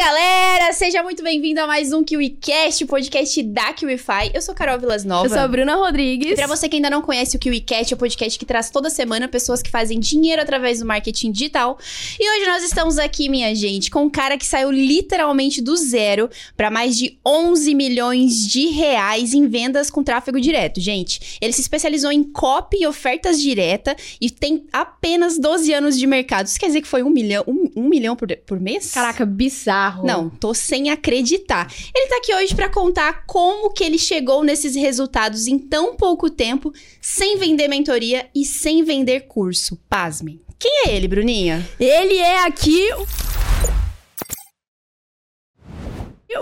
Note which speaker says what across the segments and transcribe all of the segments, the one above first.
Speaker 1: galera! Seja muito bem-vindo a mais um KiwiCast, o podcast da KiwiFi. Eu sou Carol Vilas Nova.
Speaker 2: Eu sou a Bruna Rodrigues.
Speaker 1: E pra você que ainda não conhece o KiwiCast, é o podcast que traz toda semana pessoas que fazem dinheiro através do marketing digital. E hoje nós estamos aqui, minha gente, com um cara que saiu literalmente do zero para mais de 11 milhões de reais em vendas com tráfego direto. Gente, ele se especializou em copy e ofertas direta e tem apenas 12 anos de mercado. Isso quer dizer que foi um milhão, um, um milhão por, por mês?
Speaker 2: Caraca, bizarro.
Speaker 1: Não, tô sem acreditar. Ele tá aqui hoje para contar como que ele chegou nesses resultados em tão pouco tempo, sem vender mentoria e sem vender curso. Pasmem. Quem é ele, Bruninha?
Speaker 2: Ele é aqui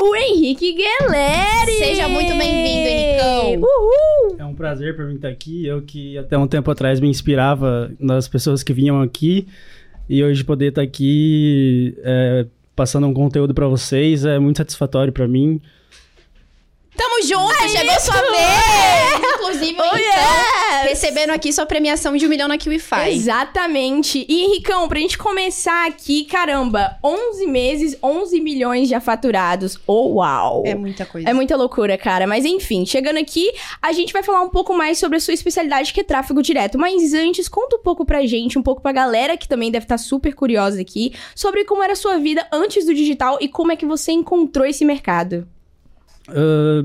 Speaker 2: o Henrique Gueleri.
Speaker 1: Seja muito bem-vindo, Henricão.
Speaker 2: Uhul!
Speaker 3: É um prazer para mim estar aqui. Eu que até um tempo atrás me inspirava nas pessoas que vinham aqui e hoje poder estar aqui é, passando um conteúdo para vocês é muito satisfatório para mim.
Speaker 1: Tamo junto,
Speaker 2: É
Speaker 1: chegou
Speaker 2: isso!
Speaker 1: sua vez! Inclusive,
Speaker 2: Oh,
Speaker 1: então,
Speaker 2: yes!
Speaker 1: recebendo aqui sua premiação de um milhão na KiwiFi.
Speaker 2: Exatamente. E Henricão, pra gente começar aqui, caramba, 11 meses, 11 milhões já faturados. Oh, uau!
Speaker 1: É muita coisa.
Speaker 2: É muita loucura, cara. Mas enfim, chegando aqui, a gente vai falar um pouco mais sobre a sua especialidade, que é tráfego direto. Mas antes, conta um pouco pra gente, um pouco pra galera que também deve estar super curiosa aqui, sobre como era a sua vida antes do digital e como é que você encontrou esse mercado.
Speaker 3: Ah,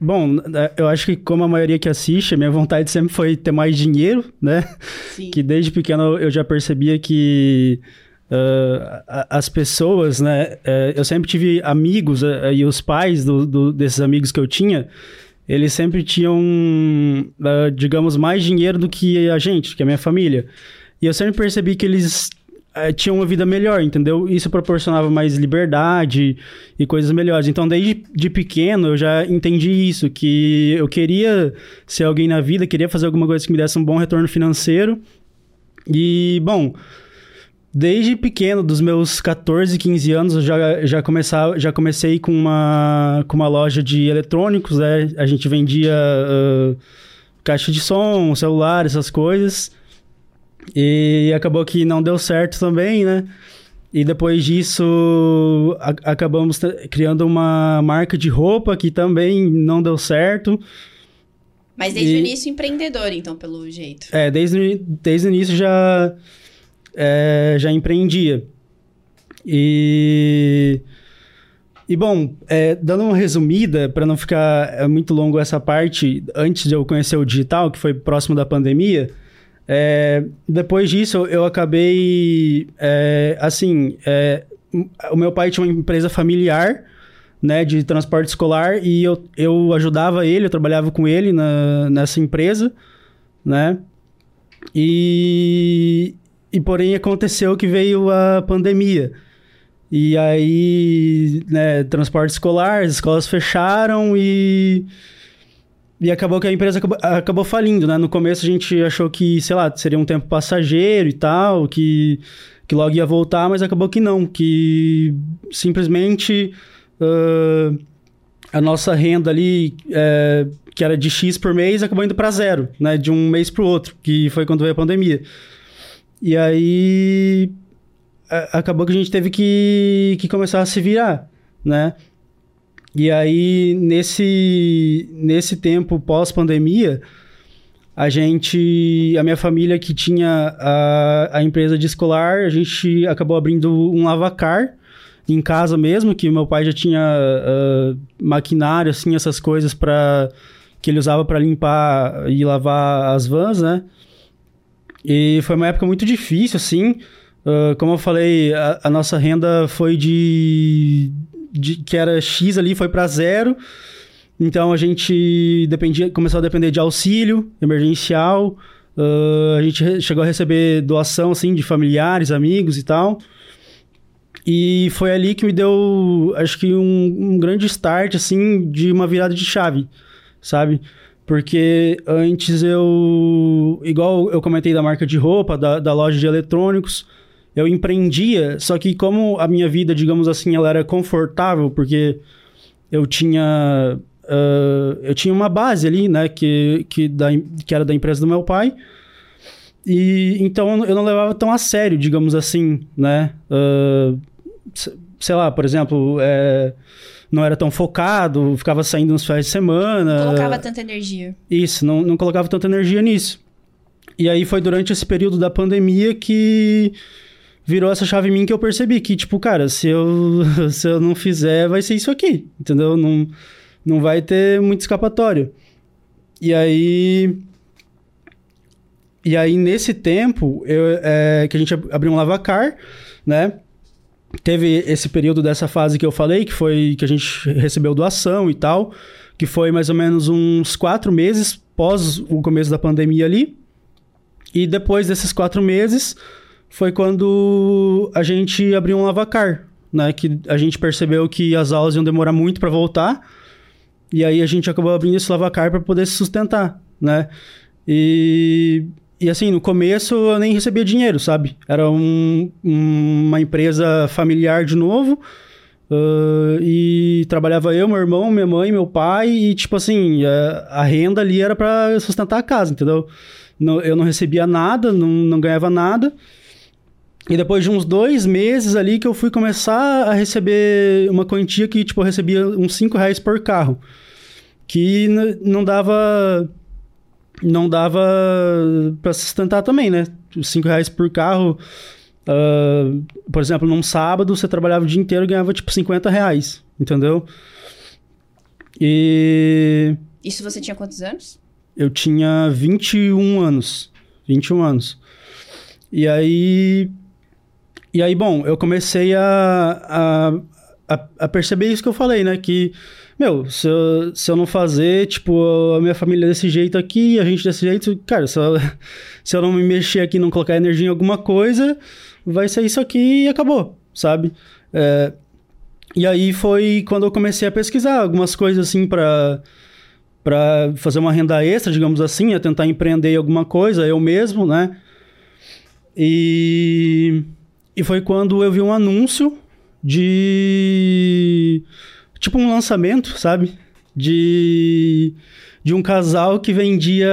Speaker 3: bom, eu acho que como a maioria que assiste, a minha vontade sempre foi ter mais dinheiro, né?
Speaker 1: Sim.
Speaker 3: que desde pequeno eu já percebia que a- as pessoas, né? eh, eu sempre tive amigos eh, e os pais do- do- desses amigos que eu tinha, eles sempre tinham, ah, digamos, mais dinheiro do que a gente, que é a minha família. E eu sempre percebi que eles eh, tinham uma vida melhor, entendeu? Isso proporcionava mais liberdade e coisas melhores. Então, desde de pequeno, eu já entendi isso, que eu queria ser alguém na vida, queria fazer alguma coisa que me desse um bom retorno financeiro. E, bom, desde pequeno, dos meus 14, 15 anos, eu já, já, começava, já comecei com uma, com uma loja de eletrônicos, né? A gente vendia ah, caixa de som, celular, essas coisas. E acabou que não deu certo também, né? E depois disso, a- acabamos criando uma marca de roupa que também não deu certo.
Speaker 1: Mas desde o
Speaker 3: E-
Speaker 1: início empreendedor, então, pelo jeito.
Speaker 3: É, desde, o desde o início já, é, já empreendia. E, e bom, é, dando uma resumida, para não ficar é, muito longo essa parte, antes de eu conhecer o digital, que foi próximo da pandemia, é, depois disso eu, acabei, é, assim, é, o meu pai tinha uma empresa familiar, né, de transporte escolar, e eu, eu ajudava ele, eu trabalhava com ele na, nessa empresa, né? E, e porém aconteceu que veio a pandemia. E aí, né, transporte escolar, as escolas fecharam e e acabou que a empresa acabou, acabou falindo, né? No começo a gente achou que, sei lá, seria um tempo passageiro e tal, que, que logo ia voltar, mas acabou que não, que simplesmente ah, a nossa renda ali, é, que era de X por mês, acabou indo para zero, né? De um mês para o outro, que foi quando veio a pandemia. E aí a- acabou que a gente teve que, que começar a se virar, né? E aí, nesse, nesse tempo pós-pandemia, a gente, a minha família que tinha a, a empresa de escolar, a gente acabou abrindo um lavacar em casa mesmo, que meu pai já tinha ah, maquinário, assim, essas coisas para que ele usava para limpar e lavar as vans, né? E foi uma época muito difícil, assim. Ah, como eu falei, a, a nossa renda foi de, de- que era X ali, foi para zero. Então a gente dependia, começou a depender de auxílio emergencial. Ah, a gente chegou a receber doação assim de familiares, amigos e tal. E foi ali que me deu, acho que um, um grande start assim de uma virada de chave, sabe? Porque antes eu, igual eu comentei da marca de roupa, da, da loja de eletrônicos, eu empreendia, só que como a minha vida, digamos assim, ela era confortável, porque eu tinha ah, eu tinha uma base ali, né, que, que, da, que era da empresa do meu pai, e então eu não levava tão a sério, digamos assim, né, s- sei lá, por exemplo, é, não era tão focado, ficava saindo nos finais de semana.
Speaker 1: Não colocava tanta energia.
Speaker 3: Isso, não, não colocava tanta energia nisso. E aí foi durante esse período da pandemia que virou essa chave em mim que eu percebi que, tipo, cara, se eu, se eu não fizer, vai ser isso aqui, entendeu? Não, não vai ter muito escapatório. E aí. E aí, nesse tempo, eu, é, que a gente abriu um lavacar, né? Teve esse período dessa fase que eu falei, que foi que a gente recebeu doação e tal, que foi mais ou menos uns quatro meses pós o começo da pandemia ali. E depois desses quatro meses, foi quando a gente abriu um lavacar, né? Que a gente percebeu que as aulas iam demorar muito para voltar. E aí a gente acabou abrindo esse lavacar para poder se sustentar, né? E, e assim, no começo eu nem recebia dinheiro, sabe? Era um, uma empresa familiar de novo. Uh, e trabalhava eu, meu irmão, minha mãe, meu pai, e tipo assim, a, a renda ali era para sustentar a casa, entendeu? Não, eu não recebia nada, não, não ganhava nada. E depois de uns dois meses ali que eu fui começar a receber uma quantia que, tipo, eu recebia uns 5 reais por carro. Que não dava. Não dava para sustentar também, né? Os 5 reais por carro. Uh, por exemplo, num sábado você trabalhava o dia inteiro e ganhava tipo 50 reais, entendeu? E.
Speaker 1: Isso você tinha quantos anos?
Speaker 3: Eu tinha 21 anos. 21 anos. E aí e aí, bom, eu comecei a, a, a, perceber isso que eu falei, né? Que, meu, se eu, se eu não fazer, tipo, a minha família desse jeito aqui, a gente desse jeito, cara, se eu, se eu não me mexer aqui, não colocar energia em alguma coisa, vai ser isso aqui e acabou, sabe? É, e aí foi quando eu comecei a pesquisar algumas coisas assim para para fazer uma renda extra, digamos assim, a tentar empreender alguma coisa eu mesmo, né? E e foi quando eu vi um anúncio de. Tipo um lançamento, sabe? De. De um casal que vendia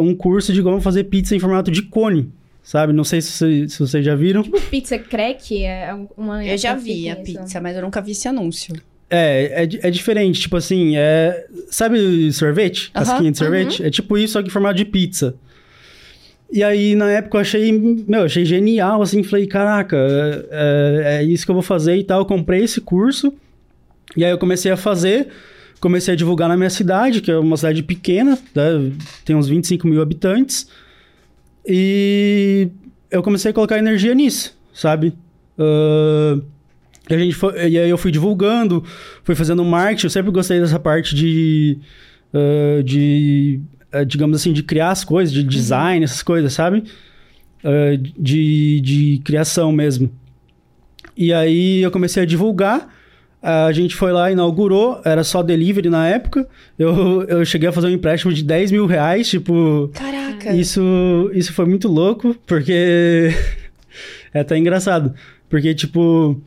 Speaker 3: um curso de como fazer pizza em formato de cone, sabe? Não sei se, se vocês já viram.
Speaker 2: Tipo pizza crack? É uma.
Speaker 1: Eu já vi a pizza, mas eu nunca vi esse anúncio.
Speaker 3: É, é, é diferente. Tipo assim, é. Sabe sorvete? Casquinha uh -huh, de sorvete? Uh -huh. É tipo isso, só que em formato de pizza. E aí, na época, eu achei, meu, achei genial, assim, falei, caraca, é, é, isso que eu vou fazer e tal. Eu comprei esse curso, e aí eu comecei a fazer, comecei a divulgar na minha cidade, que é uma cidade pequena, né, tem uns 25 mil habitantes, e eu comecei a colocar energia nisso, sabe? Uh, a gente foi, e aí eu fui divulgando, fui fazendo marketing, eu sempre gostei dessa parte de... Uh, de digamos assim, de criar as coisas, de design, uhum. essas coisas, sabe? Uh, de, de criação mesmo. E aí eu comecei a divulgar. A gente foi lá, inaugurou, era só delivery na época. Eu, eu cheguei a fazer um empréstimo de 10 mil reais, tipo.
Speaker 1: Caraca!
Speaker 3: Isso, isso foi muito louco, porque. é até engraçado. Porque, tipo,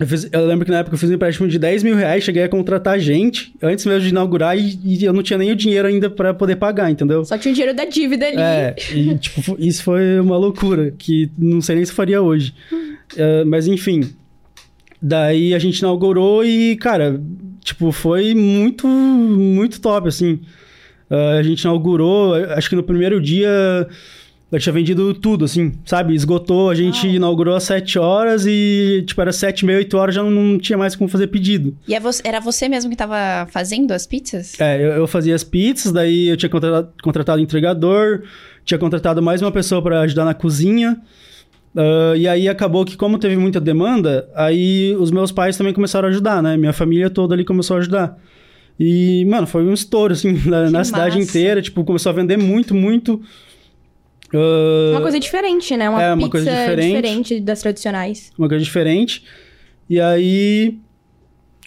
Speaker 3: eu, fiz, eu, lembro que na época eu fiz um empréstimo de 10 mil reais, cheguei a contratar gente antes mesmo de inaugurar e, e eu não tinha nem o dinheiro ainda para poder pagar, entendeu?
Speaker 2: Só tinha o dinheiro da dívida ali.
Speaker 3: É, e tipo, isso foi uma loucura, que não sei nem se faria hoje. uh, mas enfim, daí a gente inaugurou e, cara, tipo, foi muito, muito top, assim. Uh, a gente inaugurou, acho que no primeiro dia eu tinha vendido tudo, assim, sabe? Esgotou, a gente oh. inaugurou às 7 horas e, tipo, era 7, meia, 8 horas, já não, não, tinha mais como fazer pedido.
Speaker 1: E é era você mesmo que tava fazendo as pizzas?
Speaker 3: É, eu, eu fazia as pizzas, daí eu tinha contratado, contratado entregador, tinha contratado mais uma pessoa para ajudar na cozinha. Uh, e aí acabou que, como teve muita demanda, aí os meus pais também começaram a ajudar, né? Minha família toda ali começou a ajudar. E, mano, foi um estouro, assim, na, na cidade inteira. Tipo, começou a vender muito, muito.
Speaker 2: Uh, uma coisa diferente, né? Uma,
Speaker 3: é,
Speaker 2: uma coisa diferente, diferente das tradicionais.
Speaker 3: Uma coisa diferente. E aí.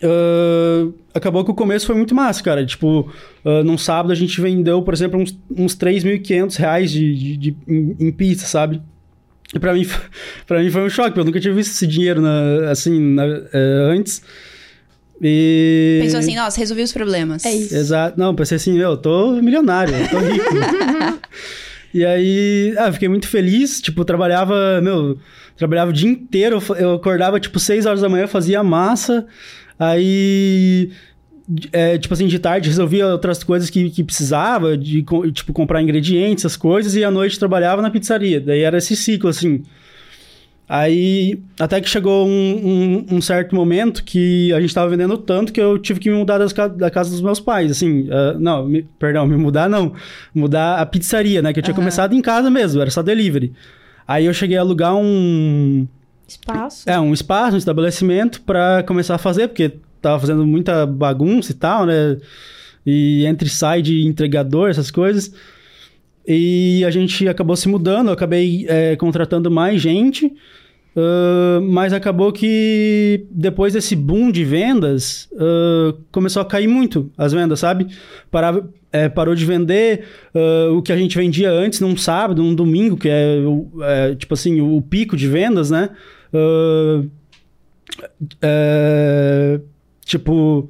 Speaker 3: Uh, acabou que o começo foi muito massa, cara. Tipo, uh, num sábado a gente vendeu, por exemplo, uns, uns 3.500 reais de, de, de, em, em pizza, sabe? E pra mim, pra mim foi um choque, porque eu nunca tinha visto esse dinheiro na, assim, na, uh, antes. E...
Speaker 1: Pensou assim, nossa, resolvi os problemas.
Speaker 2: É isso.
Speaker 3: Exato. Não, pensei assim, eu tô milionário, eu tô rico. E aí, ah, fiquei muito feliz. Tipo, trabalhava, meu, Trabalhava o dia inteiro, eu acordava tipo 6 horas da manhã, fazia massa, aí. é, tipo assim, de tarde resolvia outras coisas que, que precisava, de tipo, comprar ingredientes, essas coisas, e à noite trabalhava na pizzaria. Daí era esse ciclo, assim. Aí, até que chegou um, um- um certo momento que a gente tava vendendo tanto que eu tive que me mudar das da casa dos meus pais, assim, ah, não, me- perdão, me mudar não, mudar a pizzaria, né, que eu tinha
Speaker 1: Aham.
Speaker 3: começado em casa mesmo, era só delivery. Aí eu cheguei a alugar um,
Speaker 2: Espaço.
Speaker 3: é, um espaço, um estabelecimento pra começar a fazer, porque tava fazendo muita bagunça e tal, né? E entre e sai de entregador, essas coisas. E a gente acabou se mudando, eu acabei é, contratando mais gente. ah, mas acabou que depois desse boom de vendas, ah, começou a cair muito as vendas, sabe? Parava, é, parou de vender ah, o que a gente vendia antes num sábado, num domingo, que é, é, tipo assim, o pico de vendas, né? É, tipo.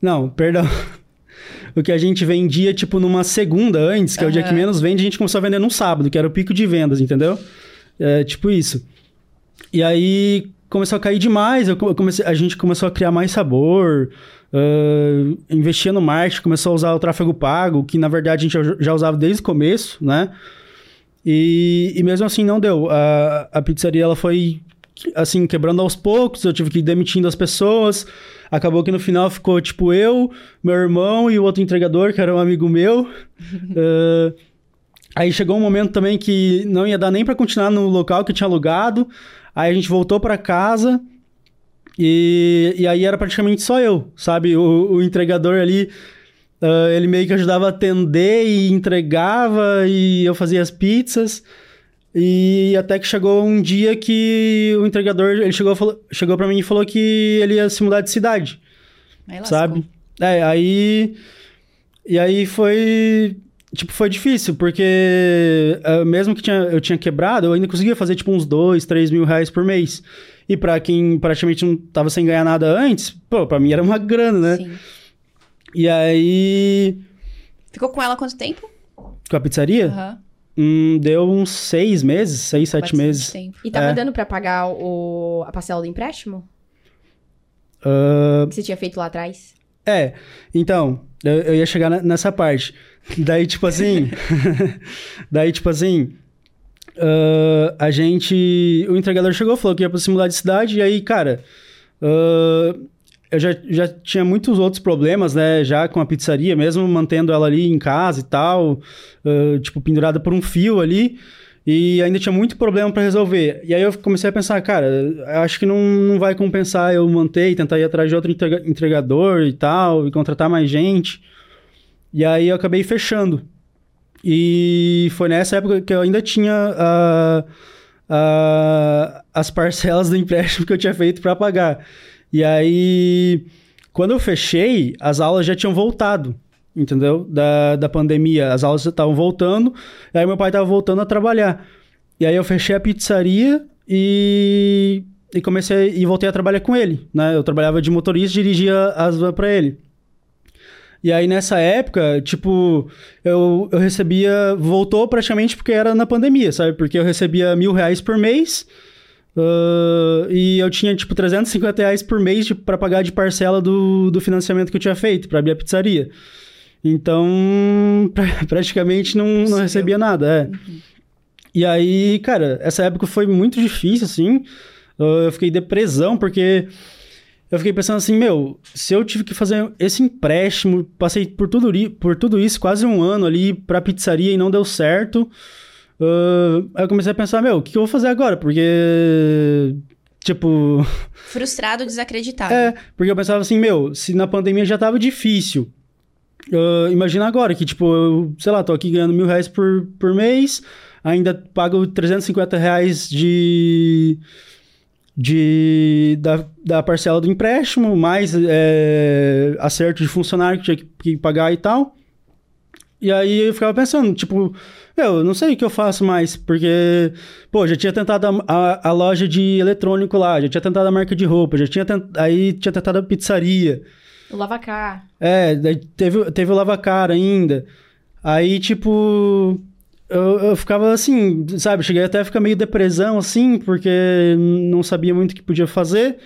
Speaker 3: Não, perdão. O que a gente vendia, tipo, numa segunda antes, que é o dia que menos vende, a gente começou a vender num sábado, que era o pico de vendas, entendeu? É, tipo isso. E aí começou a cair demais, eu co- eu comecei, a gente começou a criar mais sabor, ah, investia no marketing, começou a usar o tráfego pago, que na verdade a gente já- já usava desde o começo, né? E, e mesmo assim não deu. A, a pizzaria ela foi assim quebrando aos poucos, eu tive que ir demitindo as pessoas. Acabou que no final ficou tipo eu, meu irmão e o outro entregador, que era um amigo meu. Ah, aí chegou um momento também que não ia dar nem pra continuar no local que eu tinha alugado. Aí a gente voltou pra casa e, e aí era praticamente só eu, sabe? O, o entregador ali, ah, ele meio que ajudava a atender e entregava e eu fazia as pizzas. E até que chegou um dia que o entregador, ele chegou, falou- chegou para mim e falou que ele ia se mudar de cidade,
Speaker 1: Aí
Speaker 3: sabe? É, aí... E aí foi... Tipo, foi difícil, porque ah, mesmo que tinha, eu tinha quebrado, eu ainda conseguia fazer, tipo, uns dois, três mil reais por mês. E pra quem praticamente não tava sem ganhar nada antes, pô, pra mim era uma grana, né?
Speaker 1: Sim.
Speaker 3: E aí...
Speaker 1: Ficou com ela quanto tempo?
Speaker 3: Com a pizzaria,
Speaker 1: Aham.
Speaker 3: Hum, deu uns seis meses, seis, sete
Speaker 1: Bastante
Speaker 3: meses.
Speaker 1: tempo.
Speaker 2: E tava
Speaker 3: É.
Speaker 2: dando pra pagar o, a parcela do empréstimo?
Speaker 3: Ah,
Speaker 2: Que você tinha feito lá atrás?
Speaker 3: É, então, eu, eu ia chegar na- nessa parte. Daí, tipo assim. daí, tipo assim. ah, a gente. O entregador chegou, falou que ia pra se mudar de cidade, e aí, cara. ah, eu já, já tinha muitos outros problemas, né? Já com a pizzaria, mesmo mantendo ela ali em casa e tal, ah, tipo, pendurada por um fio ali. E ainda tinha muito problema pra resolver. E aí eu comecei a pensar, cara, acho que não, não vai compensar eu manter e tentar ir atrás de outro entrega- entregador e tal, e contratar mais gente. E aí eu acabei fechando. E foi nessa época que eu ainda tinha ah, ah, as parcelas do empréstimo que eu tinha feito pra pagar. E aí, quando eu fechei, as aulas já tinham voltado, entendeu? Da, da pandemia. As aulas estavam voltando, aí meu pai estava voltando a trabalhar. E aí eu fechei a pizzaria e, e comecei e voltei a trabalhar com ele, né? Eu trabalhava de motorista dirigia as vans para ele. E aí nessa época, tipo, eu, eu recebia. Voltou praticamente porque era na pandemia, sabe? Porque eu recebia mil reais por mês. Ah, e eu tinha, tipo, 350 reais por mês pra pagar de parcela do, do financiamento que eu tinha feito pra abrir a pizzaria. Então, pra- praticamente não, não recebia nada, é. E aí, cara, essa época foi muito difícil, assim. Ah, eu fiquei depressão, porque eu fiquei pensando assim, meu, se eu tive que fazer esse empréstimo, passei por tudo, por tudo isso, quase um ano ali pra pizzaria e não deu certo. Ah, aí eu comecei a pensar, meu, o que que eu vou fazer agora? Porque, tipo,
Speaker 1: Frustrado, desacreditado.
Speaker 3: é, porque eu pensava assim, meu, se na pandemia já tava difícil, ah, imagina agora que, tipo, eu, sei lá, tô aqui ganhando mil reais por, por mês, ainda pago 350 reais de. de da, da parcela do empréstimo, mais é, acerto de funcionário que tinha que, que pagar e tal. E aí eu ficava pensando, tipo, eu não sei o que eu faço mais, porque, pô, já tinha tentado a, a, a loja de eletrônico lá, já tinha tentado a marca de roupa, já tinha tent... aí tinha tentado a pizzaria.
Speaker 2: O Lavacar.
Speaker 3: É, daí teve, teve o lavacar ainda. Aí, tipo. eu, eu ficava assim, sabe? Cheguei até a ficar meio depressão, assim, porque não sabia muito o que podia fazer.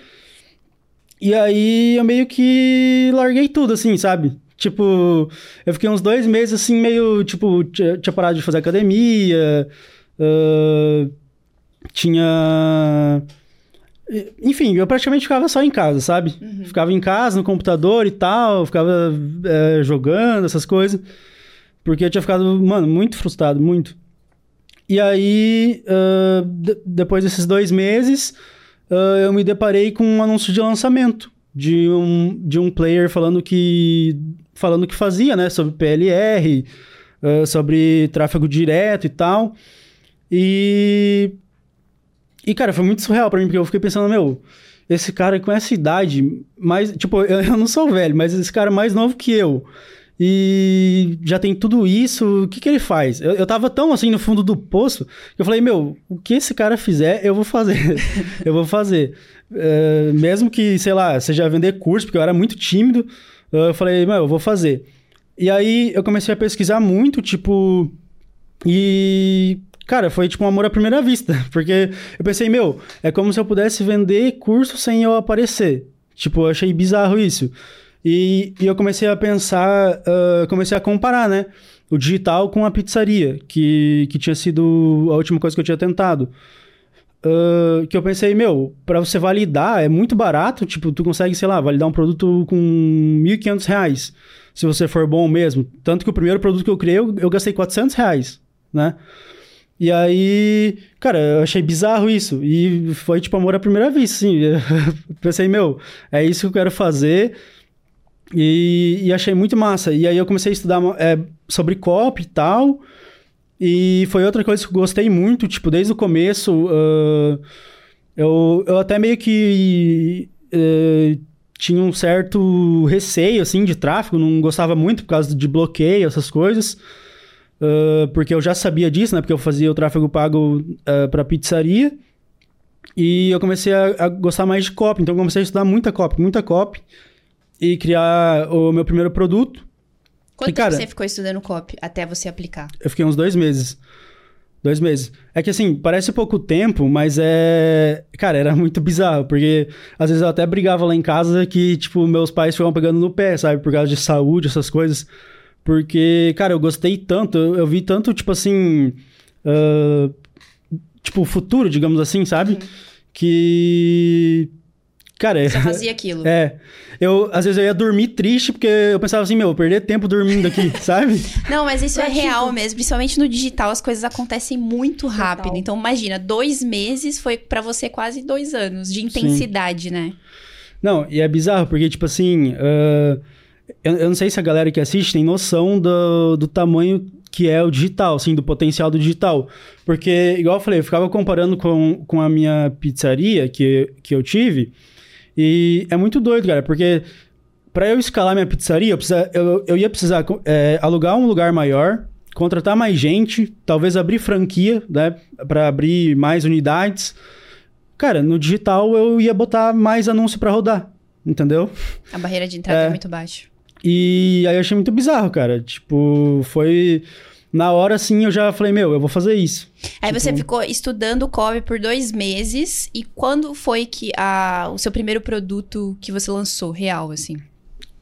Speaker 3: E aí eu meio que larguei tudo, assim, sabe? Tipo, eu fiquei uns dois meses, assim, meio, tipo, tinha parado de fazer academia, ah, tinha... Enfim, eu praticamente ficava só em casa, sabe? Ficava em casa, no computador e tal, ficava é, jogando, essas coisas. Porque eu tinha ficado, mano, muito frustrado, muito. E aí, ah, de- depois desses dois meses, ah, eu me deparei com um anúncio de lançamento de um, de um player falando que falando que fazia, né, sobre PLR, ah, sobre tráfego direto e tal. E e cara, foi muito surreal pra mim porque eu fiquei pensando, meu, esse cara com essa idade, mais, tipo, eu, eu não sou velho, mas esse cara é mais novo que eu. E já tem tudo isso, o que que ele faz? Eu, eu tava tão assim no fundo do poço que eu falei, meu, o que esse cara fizer, eu vou fazer. eu vou fazer. É, mesmo que, sei lá, seja vender curso, porque eu era muito tímido, eu falei, meu, eu vou fazer. E aí eu comecei a pesquisar muito, tipo. E. Cara, foi tipo um amor à primeira vista. Porque eu pensei, meu, é como se eu pudesse vender curso sem eu aparecer. Tipo, eu achei bizarro isso. E, e eu comecei a pensar, ah, comecei a comparar, né? O digital com a pizzaria, que, que tinha sido a última coisa que eu tinha tentado. Ah, que eu pensei, meu, pra você validar é muito barato, tipo, tu consegue, sei lá, validar um produto com 1.500 reais, se você for bom mesmo. Tanto que o primeiro produto que eu criei, eu, eu gastei 400 reais, né? E aí, cara, eu achei bizarro isso. E foi, tipo, amor à primeira vista, assim. Pensei, meu, é isso que eu quero fazer. E, e achei muito massa. E aí eu comecei a estudar é, sobre copy e tal. E foi outra coisa que eu gostei muito, tipo, desde o começo. ah, eu, eu até meio que eh, tinha um certo receio, assim, de tráfego. Não gostava muito por causa de bloqueio, essas coisas. Ah, porque eu já sabia disso, né? Porque eu fazia o tráfego pago uh, para pizzaria. E eu comecei a, a gostar mais de copy. Então eu comecei a estudar muita copy, muita copy. E criar o meu primeiro produto.
Speaker 1: Quanto
Speaker 3: E, cara-
Speaker 1: tempo você ficou estudando copy até você aplicar?
Speaker 3: Eu fiquei uns dois meses. Dois meses. É que assim, parece pouco tempo, mas é. Cara, era muito bizarro, porque às vezes eu até brigava lá em casa que, tipo, meus pais ficavam pegando no pé, sabe? Por causa de saúde, essas coisas. Porque, cara, eu gostei tanto, eu, eu vi tanto, tipo assim. ah, tipo, o futuro, digamos assim, sabe? Que. Cara,
Speaker 1: Você fazia aquilo.
Speaker 3: é. Eu, às vezes eu ia dormir triste, porque eu pensava assim, meu, eu perder tempo dormindo aqui, sabe?
Speaker 1: Não, mas isso é,
Speaker 2: É tipo-
Speaker 1: real mesmo. Principalmente no digital, as coisas acontecem muito rápido.
Speaker 2: Total.
Speaker 1: Então, imagina, dois meses foi pra você quase dois anos de intensidade, né?
Speaker 3: Não, e é bizarro, porque, tipo assim, ah, eu, eu não sei se a galera que assiste tem noção do, do tamanho que é o digital, assim, do potencial do digital. Porque, igual eu falei, eu ficava comparando com, com a minha pizzaria que, que eu tive, e é muito doido, cara, porque para eu escalar minha pizzaria, eu, precisa, eu, eu ia precisar é, alugar um lugar maior, contratar mais gente, talvez abrir franquia, né, para abrir mais unidades. Cara, no digital eu ia botar mais anúncio para rodar, entendeu?
Speaker 1: A barreira de entrada é,
Speaker 3: É.
Speaker 1: muito baixa.
Speaker 3: E aí eu achei muito bizarro, cara. Tipo, foi. Na hora assim eu já falei, meu, eu vou fazer isso.
Speaker 1: Aí
Speaker 3: Tipo-
Speaker 1: você ficou estudando copy por dois meses. E quando foi que a, o seu primeiro produto que você lançou, real, assim?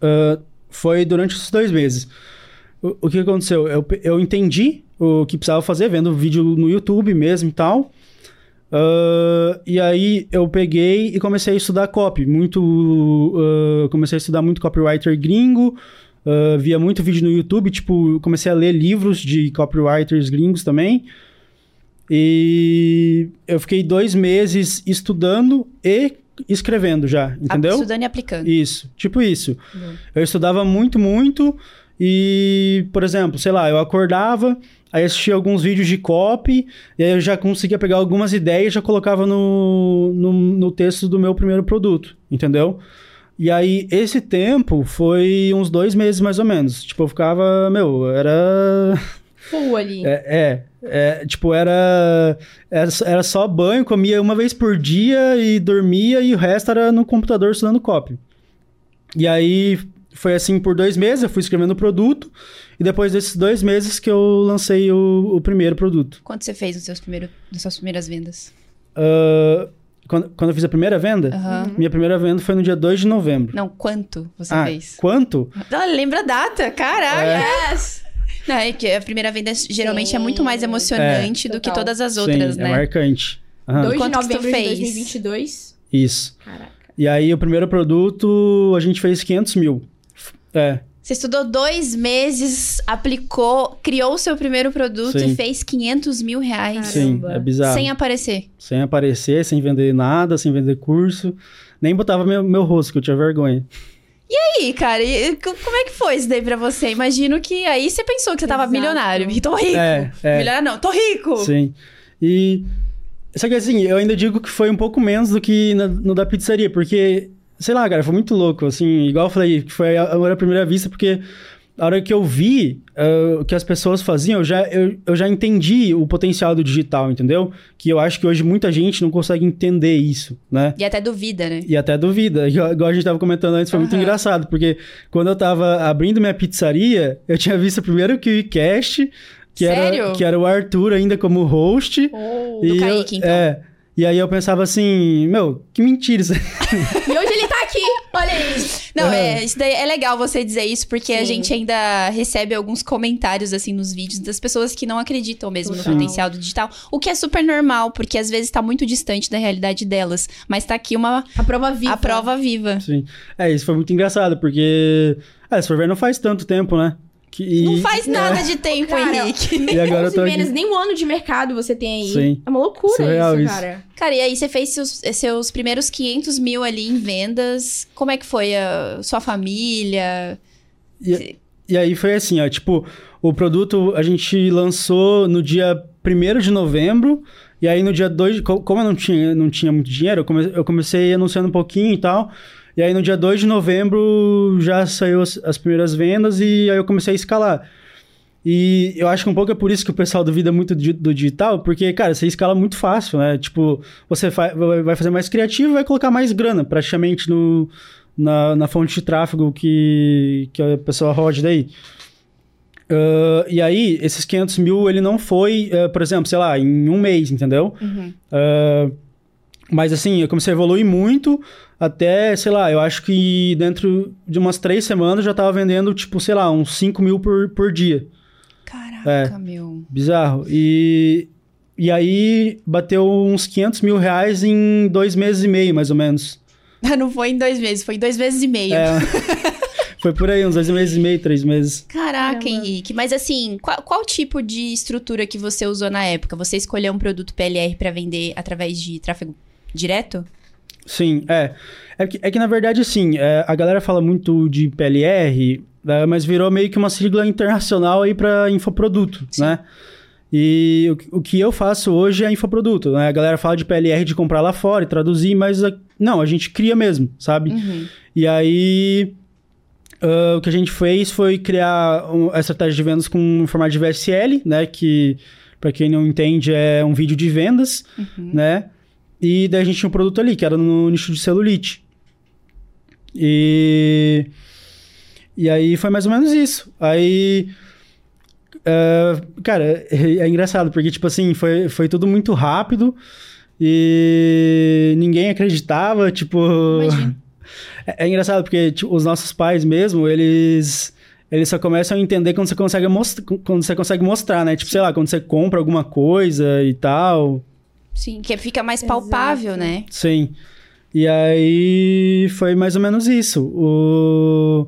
Speaker 3: Ah, foi durante esses dois meses. O, o que aconteceu? Eu, eu entendi o que precisava fazer, vendo vídeo no YouTube mesmo e tal. Ah, e aí eu peguei e comecei a estudar copy. Muito. ah, comecei a estudar muito copywriter gringo. Ah, via muito vídeo no YouTube, tipo, comecei a ler livros de copywriters gringos também. E eu fiquei dois meses estudando e escrevendo já, entendeu?
Speaker 1: Estudando e aplicando.
Speaker 3: Isso, tipo isso.
Speaker 1: Uhum.
Speaker 3: Eu estudava muito, muito. E, por exemplo, sei lá, eu acordava, aí assistia alguns vídeos de copy, e aí eu já conseguia pegar algumas ideias e já colocava no, no, no texto do meu primeiro produto, entendeu? E aí, esse tempo foi uns dois meses mais ou menos. Tipo, eu ficava, meu, era.
Speaker 2: Full ali.
Speaker 3: É, é, é, tipo, era, era. Era só banho, comia uma vez por dia e dormia, e o resto era no computador estudando copy. E aí foi assim por dois meses, eu fui escrevendo o produto, e depois desses dois meses que eu lancei o, o primeiro produto.
Speaker 1: Quanto você fez nos seus primeiros, nas suas primeiras vendas?
Speaker 3: Uh, quando, quando eu fiz a primeira venda,
Speaker 1: Aham.
Speaker 3: minha primeira venda foi no dia 2 de novembro.
Speaker 1: Não, quanto você
Speaker 3: ah,
Speaker 1: fez?
Speaker 3: quanto?
Speaker 1: Ah, lembra a data, caralho. Não, é que a primeira venda geralmente é muito mais
Speaker 2: Sim.
Speaker 1: emocionante do que todas as outras,
Speaker 3: Sim,
Speaker 1: né?
Speaker 3: é marcante. Aham,
Speaker 2: 2 de novembro de
Speaker 1: fez?
Speaker 2: 2022.
Speaker 3: Isso.
Speaker 2: Caraca.
Speaker 3: E aí, o primeiro produto, a gente fez 500 mil. É,
Speaker 1: Você estudou dois meses, aplicou, criou o seu primeiro produto
Speaker 3: Sim.
Speaker 1: e fez 500 mil reais.
Speaker 3: sim,
Speaker 2: Caramba.
Speaker 3: é bizarro.
Speaker 1: Sem
Speaker 3: Sem...
Speaker 1: aparecer.
Speaker 3: aparecer, sem vender nada, sem vender curso. Nem botava meu, meu rosto, que eu tinha vergonha.
Speaker 1: E aí, cara, e co- como é que foi isso daí pra você? Imagino que aí você pensou que você tava
Speaker 2: Exato.
Speaker 1: milionário. E tô rico.
Speaker 3: É, é.
Speaker 1: Milionário não, tô rico.
Speaker 3: Sim. E. Só que assim, eu ainda digo que foi um pouco menos do que na- no da pizzaria, porque, sei lá, cara, foi muito louco. Assim, igual eu falei, que foi a, a primeira vista, porque a hora que eu vi ah, o que as pessoas faziam, eu já, eu, eu já entendi o potencial do digital, entendeu? Que eu acho que hoje muita gente não consegue entender isso, né?
Speaker 1: E até duvida, né?
Speaker 3: E até duvida. Igual a gente tava comentando antes, foi muito
Speaker 1: Aham.
Speaker 3: engraçado, porque quando eu tava abrindo minha pizzaria, eu tinha visto primeiro o KiwiCast, que
Speaker 1: Sério?
Speaker 3: era, que era o Arthur ainda como host.
Speaker 2: Oh.
Speaker 1: Do
Speaker 3: e eu-
Speaker 1: Kaique, então.
Speaker 3: É. E aí eu pensava assim, meu, que mentira isso.
Speaker 2: E hoje ele tá aqui. Olha aí.
Speaker 1: Não,
Speaker 3: Aham.
Speaker 1: é, isso daí é legal você dizer isso, porque a
Speaker 2: Sim.
Speaker 1: gente ainda recebe alguns comentários, assim, nos vídeos das pessoas que não acreditam mesmo
Speaker 2: Total.
Speaker 1: no potencial do digital. O que é super normal, porque às vezes tá muito distante da realidade delas. Mas tá aqui uma
Speaker 2: A prova viva.
Speaker 1: a prova viva.
Speaker 3: Sim. É, isso foi muito engraçado, porque. É, se for ver, não faz tanto tempo, né? Que,
Speaker 1: Não faz
Speaker 3: é,
Speaker 1: nada de tempo,
Speaker 2: Cara,
Speaker 1: Henrique.
Speaker 2: Nem
Speaker 3: E agora eu
Speaker 2: 11
Speaker 3: tô aqui.
Speaker 2: meses, nem um ano de mercado você tem aí.
Speaker 3: Sim.
Speaker 2: É uma loucura
Speaker 3: Surreal
Speaker 2: isso,
Speaker 3: isso.
Speaker 2: cara.
Speaker 1: Cara, e aí você fez seus, seus primeiros 500 mil ali em vendas. Como é que foi a sua família?
Speaker 3: E, e aí foi assim, ó, tipo, o produto a gente lançou no dia 1 de novembro, e aí no dia 2, co- como eu não tinha, não tinha muito dinheiro, eu comecei anunciando um pouquinho e tal, e aí no dia 2 de novembro já saiu as, as primeiras vendas, e aí eu comecei a escalar. E eu acho que um pouco é por isso que o pessoal duvida muito do digital, porque, cara, você escala muito fácil, né? Tipo, você vai fazer mais criativo e vai colocar mais grana, praticamente, no, na, na fonte de tráfego que, que a pessoa rode daí. Ah, e aí, esses 500 mil, ele não foi, ah, por exemplo, sei lá, em um mês, entendeu?
Speaker 1: Uhum.
Speaker 3: Ah, mas assim, eu comecei a evoluir muito, até, sei lá, eu acho que dentro de umas três semanas eu já tava vendendo, tipo, sei lá, uns 5 mil por, por dia.
Speaker 1: Caraca, meu.
Speaker 3: Bizarro. E, e aí bateu uns 500 mil reais em dois meses e meio, mais ou menos.
Speaker 1: Não foi em dois meses, foi em dois meses e meio.
Speaker 3: É, foi por aí, uns dois meses e meio, três meses.
Speaker 1: Caraca,
Speaker 2: Caramba.
Speaker 1: Henrique. Mas assim, qual, qual tipo de estrutura que você usou na época? Você escolheu um produto PLR pra vender através de tráfego direto?
Speaker 3: Sim, é. É que, é que na verdade, assim, é, a galera fala muito de PLR, né, mas virou meio que uma sigla internacional aí para infoproduto,
Speaker 1: Sim.
Speaker 3: né? E o, que- o que eu faço hoje é infoproduto, né? A galera fala de PLR de comprar lá fora e traduzir, mas a- não, a gente cria mesmo, sabe?
Speaker 1: Uhum.
Speaker 3: E aí, ah, o que a gente fez foi criar um- a estratégia de vendas com um formato de VSL, né? Que, para quem não entende, é um vídeo de vendas,
Speaker 1: Uhum.
Speaker 3: né? E daí a gente tinha um produto ali, que era no nicho de celulite. E... E aí foi mais ou menos isso. Aí... ah, cara, é, é engraçado, porque, tipo assim, foi, foi tudo muito rápido e ninguém acreditava, tipo... É, é engraçado porque tipo, os nossos pais mesmo, eles eles só começam a entender quando você consegue mostrar, quando você consegue mostrar, né? Tipo, sei lá, quando você compra alguma coisa e tal.
Speaker 1: Sim, que fica mais palpável,
Speaker 2: Exato.
Speaker 1: né?
Speaker 3: Sim. E aí foi mais ou menos isso. O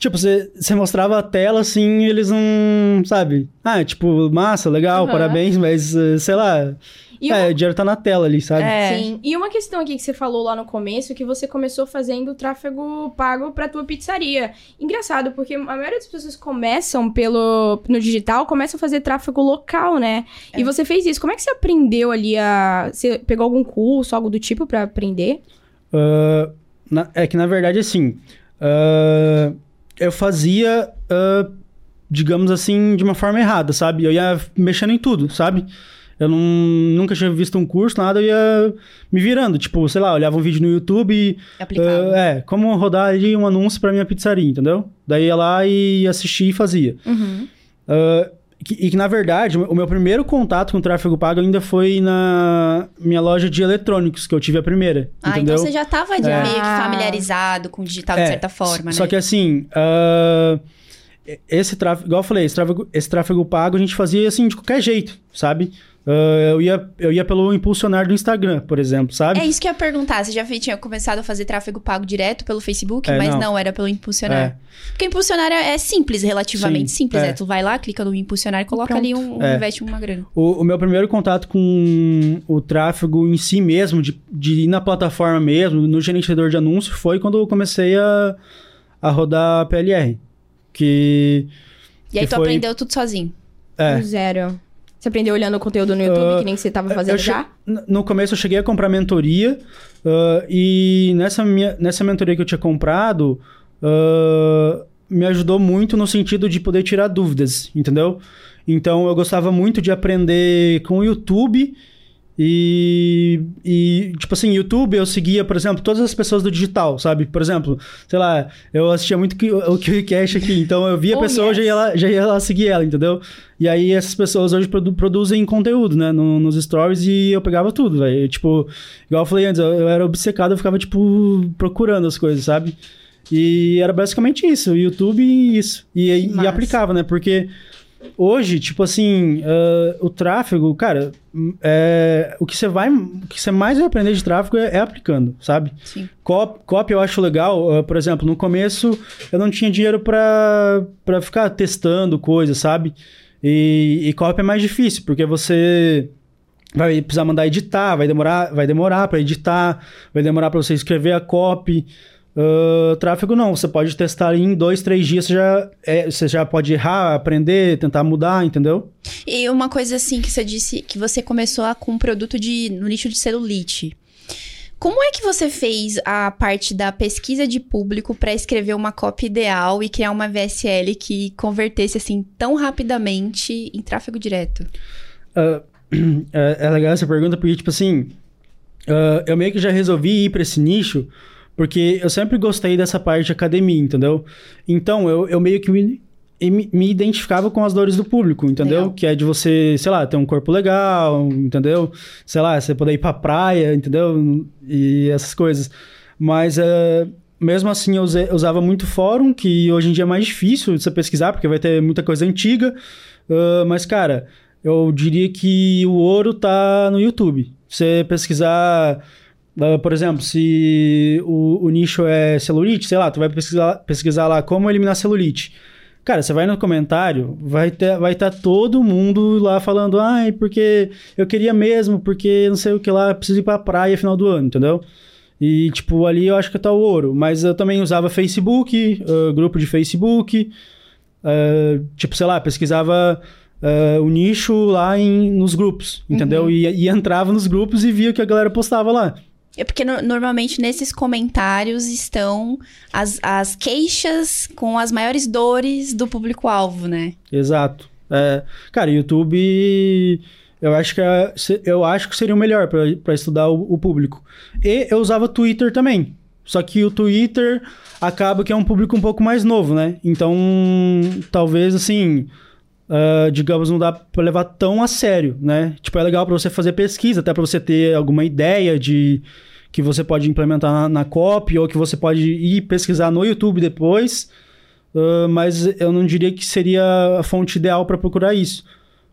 Speaker 3: Tipo, você, você mostrava a tela assim, e eles não, sabe? Ah, tipo, massa, legal,
Speaker 2: Aham.
Speaker 3: parabéns, mas eh, sei lá,
Speaker 2: E
Speaker 3: é,
Speaker 2: uma-
Speaker 3: o dinheiro tá na tela ali, sabe?
Speaker 1: É.
Speaker 2: Sim. E uma questão aqui que você falou lá no começo, que você começou fazendo tráfego pago pra tua pizzaria. Engraçado, porque a maioria das pessoas começam pelo no digital, começam a fazer tráfego local, né?
Speaker 1: É.
Speaker 2: E você fez isso. Como é que você aprendeu ali a você pegou algum curso, algo do tipo pra aprender?
Speaker 3: Ah, na- é que na verdade, assim, ah, eu fazia, ah, digamos assim, de uma forma errada, sabe? Eu ia mexendo em tudo, sabe? Eu não, nunca tinha visto um curso, nada, eu ia me virando. Tipo, sei lá, olhava um vídeo no YouTube e. Ah, é, como rodar ali um anúncio pra minha pizzaria, entendeu? Daí ia lá e assistia e fazia.
Speaker 1: Uhum.
Speaker 3: Que- e que, na verdade, o meu primeiro contato com tráfego pago ainda foi na minha loja de eletrônicos, que eu tive a primeira.
Speaker 1: Ah,
Speaker 3: entendeu?
Speaker 1: então você já tava de
Speaker 3: É.
Speaker 1: meio que familiarizado com o digital de
Speaker 3: É,
Speaker 1: certa forma, né?
Speaker 3: Só que assim, ah, esse tráfego, igual eu falei, esse tráfego, esse tráfego pago a gente fazia assim de qualquer jeito, sabe? Ah, eu, ia, eu ia pelo impulsionar do Instagram, por exemplo, sabe?
Speaker 1: É isso que eu ia perguntar. Você já tinha começado a fazer tráfego pago direto pelo Facebook,
Speaker 3: É,
Speaker 1: mas não.
Speaker 3: não.
Speaker 1: era pelo impulsionar.
Speaker 3: É.
Speaker 1: Porque impulsionar é é simples, relativamente
Speaker 3: Sim,
Speaker 1: simples.
Speaker 3: é.
Speaker 1: É. Tu vai lá, clica no impulsionar e coloca
Speaker 2: Pronto.
Speaker 1: ali um, um
Speaker 3: É.
Speaker 1: investe uma grana.
Speaker 3: O, o meu primeiro contato com o tráfego em si mesmo, de, de ir na plataforma mesmo, no gerenciador de anúncio, foi quando eu comecei a, a rodar PLR. Que.
Speaker 1: E aí
Speaker 3: Que
Speaker 1: tu
Speaker 3: foi-
Speaker 1: aprendeu tudo sozinho.
Speaker 3: É.
Speaker 2: Do Zero. Você aprendeu olhando o conteúdo no YouTube,
Speaker 3: Ah,
Speaker 2: que nem você tava fazendo já?
Speaker 3: No começo eu cheguei a comprar mentoria ah, e nessa, minha, nessa mentoria que eu tinha comprado ah, me ajudou muito no sentido de poder tirar dúvidas, entendeu? Então eu gostava muito de aprender com o YouTube e, e, tipo assim, YouTube eu seguia, por exemplo, todas as pessoas do digital, sabe? Por exemplo, sei lá, eu assistia muito que- o QCast aqui, então eu via a
Speaker 2: Oh,
Speaker 3: pessoa,
Speaker 2: yes.
Speaker 3: já, ia lá, já ia lá seguir ela, entendeu? E aí essas pessoas hoje produ- produzem conteúdo, né, no- nos stories e eu pegava tudo, velho. Tipo, igual eu falei antes, eu, eu era obcecado, eu ficava, tipo, procurando as coisas, sabe? E era basicamente isso, YouTube e isso. E, e aplicava, né? Porque hoje, tipo assim, ah, o tráfego, cara, hum, é, o que você vai, o que você mais vai aprender de tráfego é, é aplicando, sabe?
Speaker 1: Sim.
Speaker 3: Cop, copy eu acho legal, ah, por exemplo, no começo eu não tinha dinheiro pra, pra ficar testando coisas, sabe? E, e copy é mais difícil, porque você vai precisar mandar editar, vai demorar, vai demorar para editar, vai demorar para você escrever a copy. Ah, tráfego não, você pode testar em dois, três dias, você já, é, você já pode errar, aprender, tentar mudar, entendeu?
Speaker 1: E uma coisa assim que você disse que você começou a, com um produto de, no nicho de celulite. Como é que você fez a parte da pesquisa de público para escrever uma copy ideal e criar uma VSL que convertesse assim tão rapidamente em tráfego direto?
Speaker 3: Ah, é, é legal essa pergunta porque, tipo assim, ah, eu meio que já resolvi ir pra esse nicho porque eu sempre gostei dessa parte de academia, entendeu? Então, eu, eu meio que me, me, identificava com as dores do público, entendeu?
Speaker 1: Legal.
Speaker 3: Que é de você, sei lá, ter um corpo legal, entendeu? Sei lá, você poder ir pra praia, entendeu? E essas coisas. Mas, ah, mesmo assim, eu usava muito fórum, que hoje em dia é mais difícil de você pesquisar, porque vai ter muita coisa antiga. Ah, mas, cara, eu diria que o ouro tá no YouTube. Você pesquisar, ah, por exemplo, se o, o nicho é celulite, sei lá, tu vai pesquisar, pesquisar lá como eliminar celulite. Cara, você vai no comentário, vai ter, vai estar todo mundo lá falando, ai, porque eu queria mesmo, porque não sei o que lá, preciso ir pra praia final do ano, entendeu? E, tipo, ali eu acho que tá o ouro. Mas eu também usava Facebook, ah, grupo de Facebook, ah, tipo, sei lá, pesquisava ah, o nicho lá em, nos grupos, entendeu? E, e entrava nos grupos e via o que a galera postava lá.
Speaker 1: É porque no- normalmente nesses comentários estão as, as queixas com as maiores dores do público-alvo, né?
Speaker 3: Exato. É, cara, YouTube, eu acho que, é- eu acho que seria o melhor para estudar o, o público. E eu usava Twitter também. Só que o Twitter acaba que é um público um pouco mais novo, né? Então, talvez assim, ah, digamos, não dá pra levar tão a sério, né? Tipo, é legal pra você fazer pesquisa, até pra você ter alguma ideia de que você pode implementar na, na copy ou que você pode ir pesquisar no YouTube depois. Ah, mas eu não diria que seria a fonte ideal para procurar isso.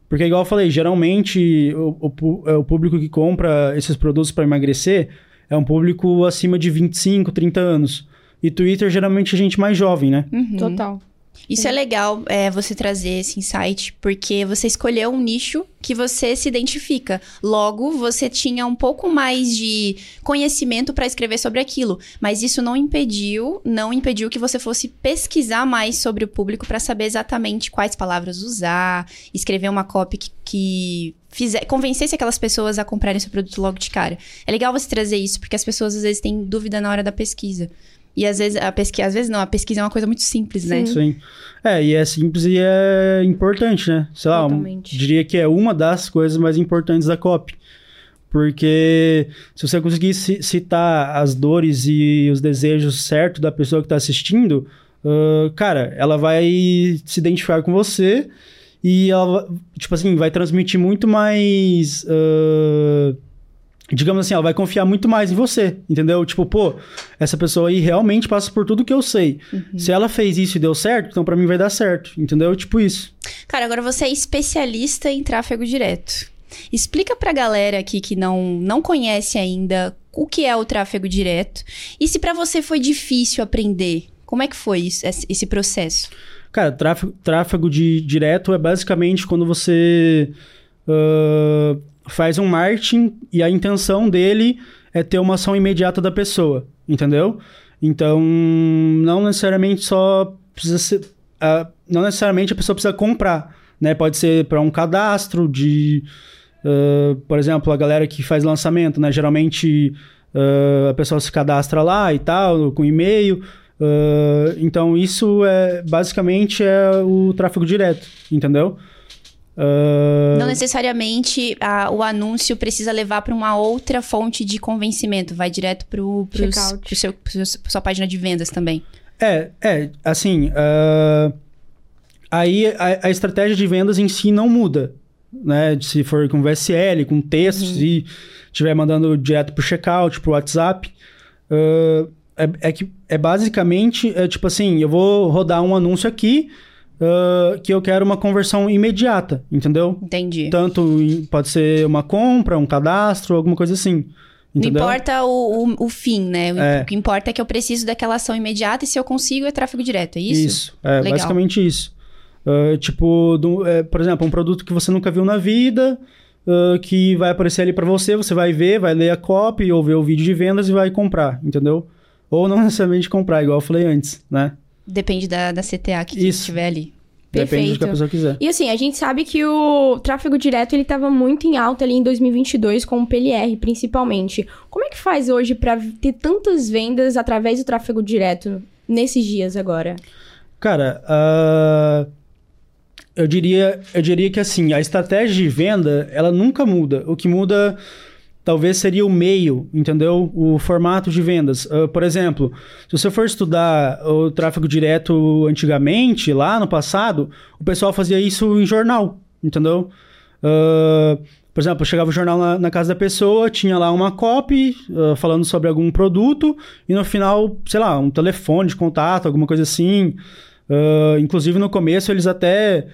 Speaker 3: Porque, igual eu falei, geralmente o, o é, o público que compra esses produtos para emagrecer é um público acima de 25, 30 anos. E Twitter geralmente é gente mais jovem, né?
Speaker 1: Uhum.
Speaker 2: Total.
Speaker 1: Isso é legal, é, você trazer esse insight, porque você escolheu um nicho que você se identifica. Logo, você tinha um pouco mais de conhecimento para escrever sobre aquilo. Mas isso não impediu, não impediu que você fosse pesquisar mais sobre o público para saber exatamente quais palavras usar, escrever uma copy que, que fizer, convencesse aquelas pessoas a comprarem seu produto logo de cara. É legal você trazer isso, porque as pessoas às vezes têm dúvida na hora da pesquisa. E às vezes a pesquisa, às vezes não, a pesquisa é uma coisa muito simples, né?
Speaker 3: Sim. É, e é simples e é importante, né? Sei lá, um, diria que é uma das coisas mais importantes da copy. Porque se você conseguir ci- citar as dores e os desejos certos da pessoa que está assistindo, ah, cara, ela vai se identificar com você e ela, tipo assim, vai transmitir muito mais. ah, digamos assim, ela vai confiar muito mais em você, entendeu? Tipo, pô, essa pessoa aí realmente passa por tudo que eu sei. Se ela fez isso e deu certo, então pra mim vai dar certo, entendeu? Tipo isso.
Speaker 1: Cara, agora você é especialista em tráfego direto. Explica pra galera aqui que não, não conhece ainda o que é o tráfego direto e se pra você foi difícil aprender. Como é que foi isso- esse processo?
Speaker 3: Cara, tráfego, tráfego de direto é basicamente quando você ah, faz um marketing e a intenção dele é ter uma ação imediata da pessoa, entendeu? Então, não necessariamente só precisa ser. ah, não necessariamente a pessoa precisa comprar, né? Pode ser para um cadastro de. ah, por exemplo, a galera que faz lançamento, né? Geralmente ah, a pessoa se cadastra lá e tal, com e-mail. Então, isso é basicamente é o tráfego direto, entendeu? Ah,
Speaker 1: Não necessariamente a- o anúncio precisa levar pra uma outra fonte de convencimento, vai direto pro,
Speaker 2: Checkout.
Speaker 1: pro seu, pro sua página de vendas também.
Speaker 3: É, é, assim, ah, aí a, a estratégia de vendas em si não muda, né? Se for com VSL, com texto, se estiver mandando direto pro checkout, pro WhatsApp, ah, é, é que é basicamente, é tipo assim, eu vou rodar um anúncio aqui ah, que eu quero uma conversão imediata, entendeu?
Speaker 1: Entendi.
Speaker 3: Tanto em- pode ser uma compra, um cadastro, alguma coisa assim,
Speaker 1: Não
Speaker 3: entendeu?
Speaker 1: importa o, o, o fim, né? O,
Speaker 3: É.
Speaker 1: o que importa é que eu preciso daquela ação imediata e se eu consigo é tráfego direto, é isso?
Speaker 3: é
Speaker 1: Legal.
Speaker 3: basicamente isso. Ah, tipo, do- é, por exemplo, um produto que você nunca viu na vida, ah, que vai aparecer ali pra você, você vai ver, vai ler a copy ou ver o vídeo de vendas e vai comprar, entendeu? Ou não necessariamente comprar, igual eu falei antes, né?
Speaker 1: Depende da, da CTA que
Speaker 3: Isso.
Speaker 1: tiver ali.
Speaker 3: Depende do que
Speaker 2: Perfeito.
Speaker 3: a pessoa quiser.
Speaker 2: E assim, a gente sabe que o tráfego direto ele tava muito em alta ali em 2022 com o PLR, principalmente. Como é que faz hoje pra ter tantas vendas através do tráfego direto nesses dias agora?
Speaker 3: Cara, ah, eu diria, eu diria que assim, a estratégia de venda, ela nunca muda. O que muda talvez seria o meio, entendeu? O formato de vendas. Ah, por exemplo, se você for estudar o tráfego direto antigamente, lá no passado, o pessoal fazia isso em jornal, entendeu? Ah, por exemplo, chegava o jornal na, na casa da pessoa, tinha lá uma copy ah, falando sobre algum produto e no final, sei lá, um telefone de contato, alguma coisa assim. Ah, inclusive no começo eles até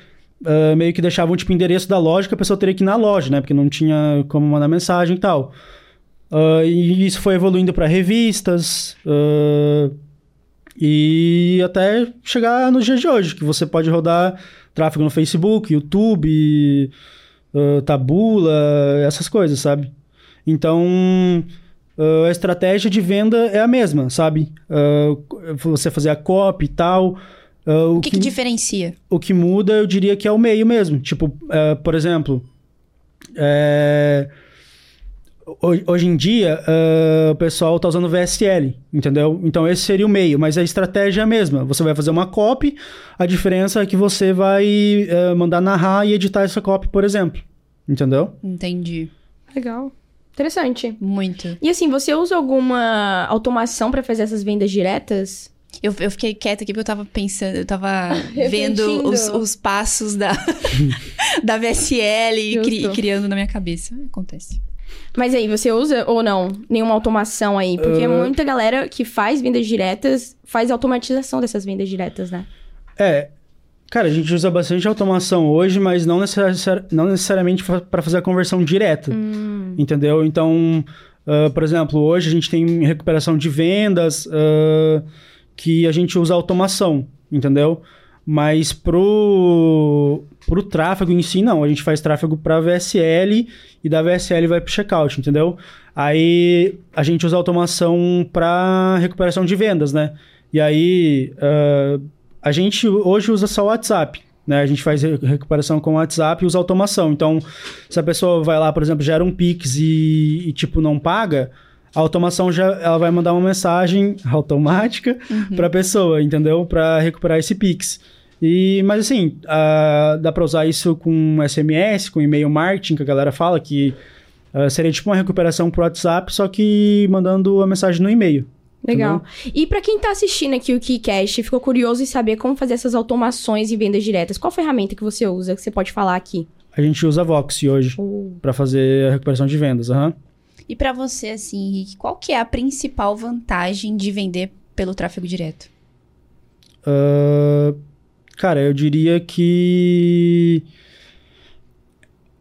Speaker 3: ah, meio que deixavam tipo endereço da loja que a pessoa teria que ir na loja, né? Porque não tinha como mandar mensagem e tal. Ah, e isso foi evoluindo para revistas ah, e até chegar nos dias de hoje, que você pode rodar tráfego no Facebook, YouTube, Tabula, essas coisas, sabe? Então, ah, a estratégia de venda é a mesma, sabe? Ah, você fazer a copy e tal. Ah,
Speaker 1: O que, que diferencia?
Speaker 3: o que muda, eu diria que é o meio mesmo. Tipo, é, por exemplo, é, ho- hoje em dia é, o pessoal tá usando VSL, entendeu? Então esse seria o meio, mas a estratégia é a mesma. Você vai fazer uma copy, a diferença é que você vai mandar narrar e editar essa copy, por exemplo. Entendeu?
Speaker 1: Entendi.
Speaker 2: Legal. Interessante.
Speaker 1: Muito.
Speaker 2: E assim, você usa alguma automação pra fazer essas vendas diretas?
Speaker 1: Eu, eu fiquei quieta aqui porque eu tava pensando, eu tava vendo os, os passos da, da VSL e, cri- criando na minha cabeça. Acontece.
Speaker 2: Mas aí, você usa ou não nenhuma automação aí? Porque
Speaker 3: Ah.
Speaker 2: muita galera que faz vendas diretas faz automatização dessas vendas diretas, né?
Speaker 3: É. Cara, a gente usa bastante automação hoje, mas não, necessari- não necessariamente para fazer a conversão direta. Entendeu? Então, ah, por exemplo, hoje a gente tem recuperação de vendas ah, que a gente usa automação, entendeu? Mas pro, pro tráfego em si, não. A gente faz tráfego para VSL e da VSL vai pro checkout, entendeu? Aí a gente usa automação para recuperação de vendas, né? E aí ah, a gente hoje usa só o WhatsApp. Né? A gente faz re- recuperação com o WhatsApp e usa automação. Então, se a pessoa vai lá, por exemplo, gera um Pix e, e, tipo, não paga, a automação já ela vai mandar uma mensagem automática
Speaker 1: Uhum.
Speaker 3: para a pessoa, entendeu? Para recuperar esse Pix. E, mas assim, ah, dá para usar isso com SMS, com e-mail marketing, que a galera fala que ah, seria tipo uma recuperação por WhatsApp, só que mandando a mensagem no e-mail.
Speaker 2: Legal. E pra quem tá assistindo aqui o KeyCast e ficou curioso em saber como fazer essas automações em vendas diretas, qual ferramenta que você usa que você pode falar aqui?
Speaker 3: A gente usa Vox hoje para fazer a recuperação de vendas. aham.
Speaker 1: E pra você, assim, Henrique, qual que é a principal vantagem de vender pelo tráfego direto?
Speaker 3: Ah, cara, eu diria que.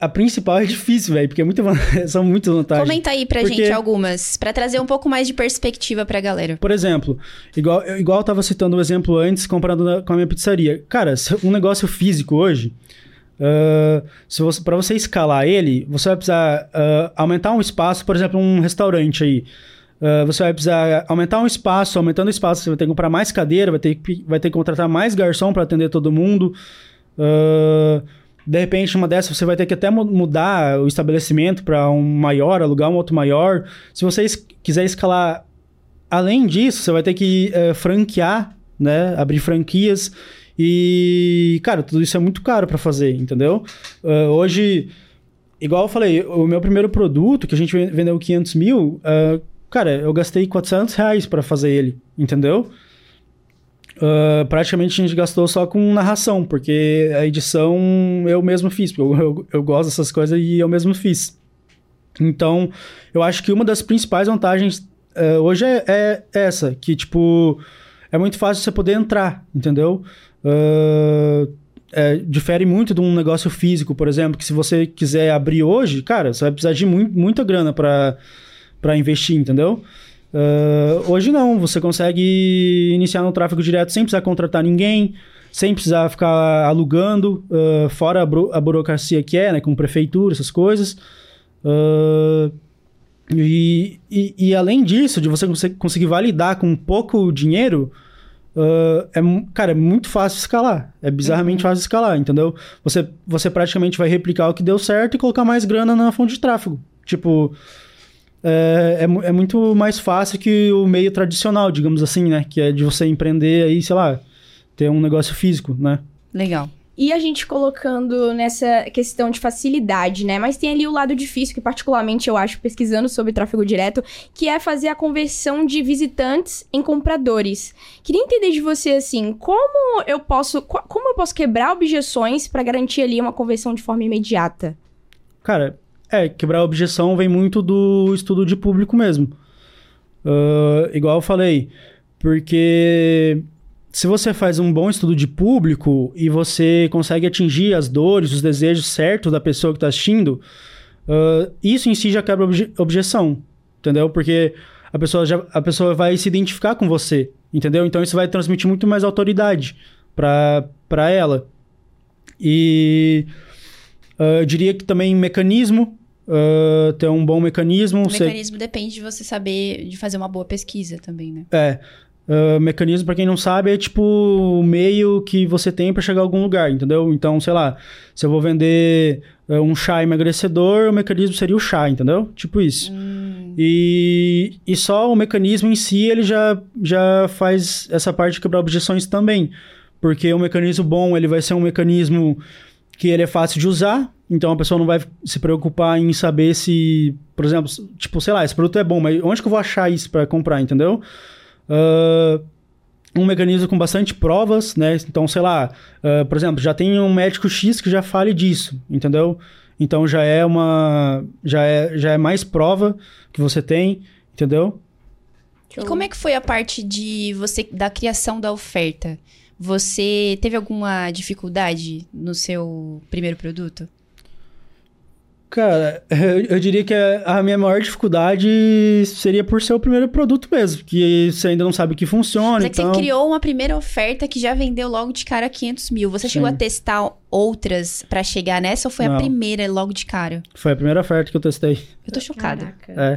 Speaker 3: A principal é difícil, velho, porque é muita van- são muitas vantagens.
Speaker 1: Comenta aí pra
Speaker 3: Porque-
Speaker 1: gente algumas, pra trazer um pouco mais de perspectiva pra galera.
Speaker 3: Por exemplo, igual, eu- igual eu tava citando o exemplo antes, comparando na- com a minha pizzaria. Cara, um negócio físico hoje, se você, para você escalar ele, você vai precisar ah, aumentar um espaço, por exemplo, um restaurante aí. Ah, você vai precisar aumentar um espaço, aumentando o espaço, você vai ter que comprar mais cadeira, vai ter que, vai ter que contratar mais garçom para atender todo mundo. Ah, de repente, uma dessas, você vai ter que até mu- mudar o estabelecimento para um maior, alugar um outro maior. Se você es- quiser escalar Além disso, você vai ter que eh, franquear, né? Abrir franquias. E, cara, tudo isso é muito caro para fazer, entendeu? Ah, hoje, igual eu falei, o meu primeiro produto, que a gente ven- vendeu 500 mil, ah, cara, eu gastei 400 reais para fazer ele, entendeu? Ah, praticamente a gente gastou só com narração, porque a edição eu mesmo fiz, porque eu, eu, eu gosto dessas coisas e eu mesmo fiz. Então, eu acho que uma das principais vantagens eh, hoje é, é essa, que, tipo, é muito fácil você poder entrar, entendeu? Ah, é, difere muito de um negócio físico, por exemplo, que se você quiser abrir hoje, cara, você vai precisar de mui- muita grana para investir, entendeu? Ah, hoje não, você consegue iniciar no tráfego direto sem precisar contratar ninguém, sem precisar ficar alugando, ah, fora a, a burocracia que é, né, com prefeitura, essas coisas. Ah, e, e, e além disso, de você conse- conseguir validar com pouco dinheiro, ah, é, cara, é muito fácil escalar. É bizarramente fácil escalar, entendeu? Você, você praticamente vai replicar o que deu certo e colocar mais grana na fonte de tráfego. Tipo, é, é, é muito mais fácil que o meio tradicional, digamos assim, né? Que é de você empreender aí, sei lá, ter um negócio físico, né?
Speaker 1: Legal.
Speaker 2: E a gente colocando nessa questão de facilidade, né? Mas tem ali o lado difícil, que particularmente eu acho, pesquisando sobre tráfego direto, que é fazer a conversão de visitantes em compradores. Queria entender de você, assim, como eu posso, como eu posso quebrar objeções para garantir ali uma conversão de forma imediata?
Speaker 3: Cara, é, quebrar a objeção vem muito do estudo de público mesmo. Ah, igual eu falei, porque se você faz um bom estudo de público e você consegue atingir as dores, os desejos certos da pessoa que está assistindo, ah, isso em si já quebra obje- objeção, entendeu? Porque a pessoa, já, a pessoa vai se identificar com você, entendeu? Então isso vai transmitir muito mais autoridade para ela. E ah, eu diria que também mecanismo, ah, ter um bom mecanismo.
Speaker 1: O
Speaker 3: você-
Speaker 1: mecanismo depende de você saber, de fazer uma boa pesquisa também, né?
Speaker 3: É. ah, mecanismo, pra quem não sabe, é tipo o meio que você tem pra chegar a algum lugar, entendeu? Então, sei lá, se eu vou vender ah, um chá emagrecedor, o mecanismo seria o chá, entendeu? Tipo isso. E, e só o mecanismo em si, ele já, já faz essa parte de quebrar objeções também. Porque o mecanismo bom, ele vai ser um mecanismo que ele é fácil de usar, então a pessoa não vai se preocupar em saber se, por exemplo, tipo, sei lá, esse produto é bom, mas onde que eu vou achar isso pra comprar, entendeu? Ah, um mecanismo com bastante provas, né? Então, sei lá, ah, por exemplo, já tem um médico X que já fale disso, entendeu? Então já é uma. Já é, já é mais prova que você tem, entendeu?
Speaker 1: E como é que foi a parte de você da criação da oferta? Você teve alguma dificuldade no seu primeiro produto?
Speaker 3: Cara, eu, eu diria que a a minha maior dificuldade seria por ser o primeiro produto mesmo, que você ainda não sabe que funciona,
Speaker 1: Mas é que
Speaker 3: então...
Speaker 1: você criou uma primeira oferta que já vendeu logo de cara 500 mil. Você chegou
Speaker 3: Sim.
Speaker 1: a testar outras pra chegar nessa ou foi a
Speaker 3: Não.
Speaker 1: primeira logo de cara?
Speaker 3: Foi a primeira oferta que eu testei.
Speaker 1: Eu tô chocada.
Speaker 2: Caraca.
Speaker 3: É.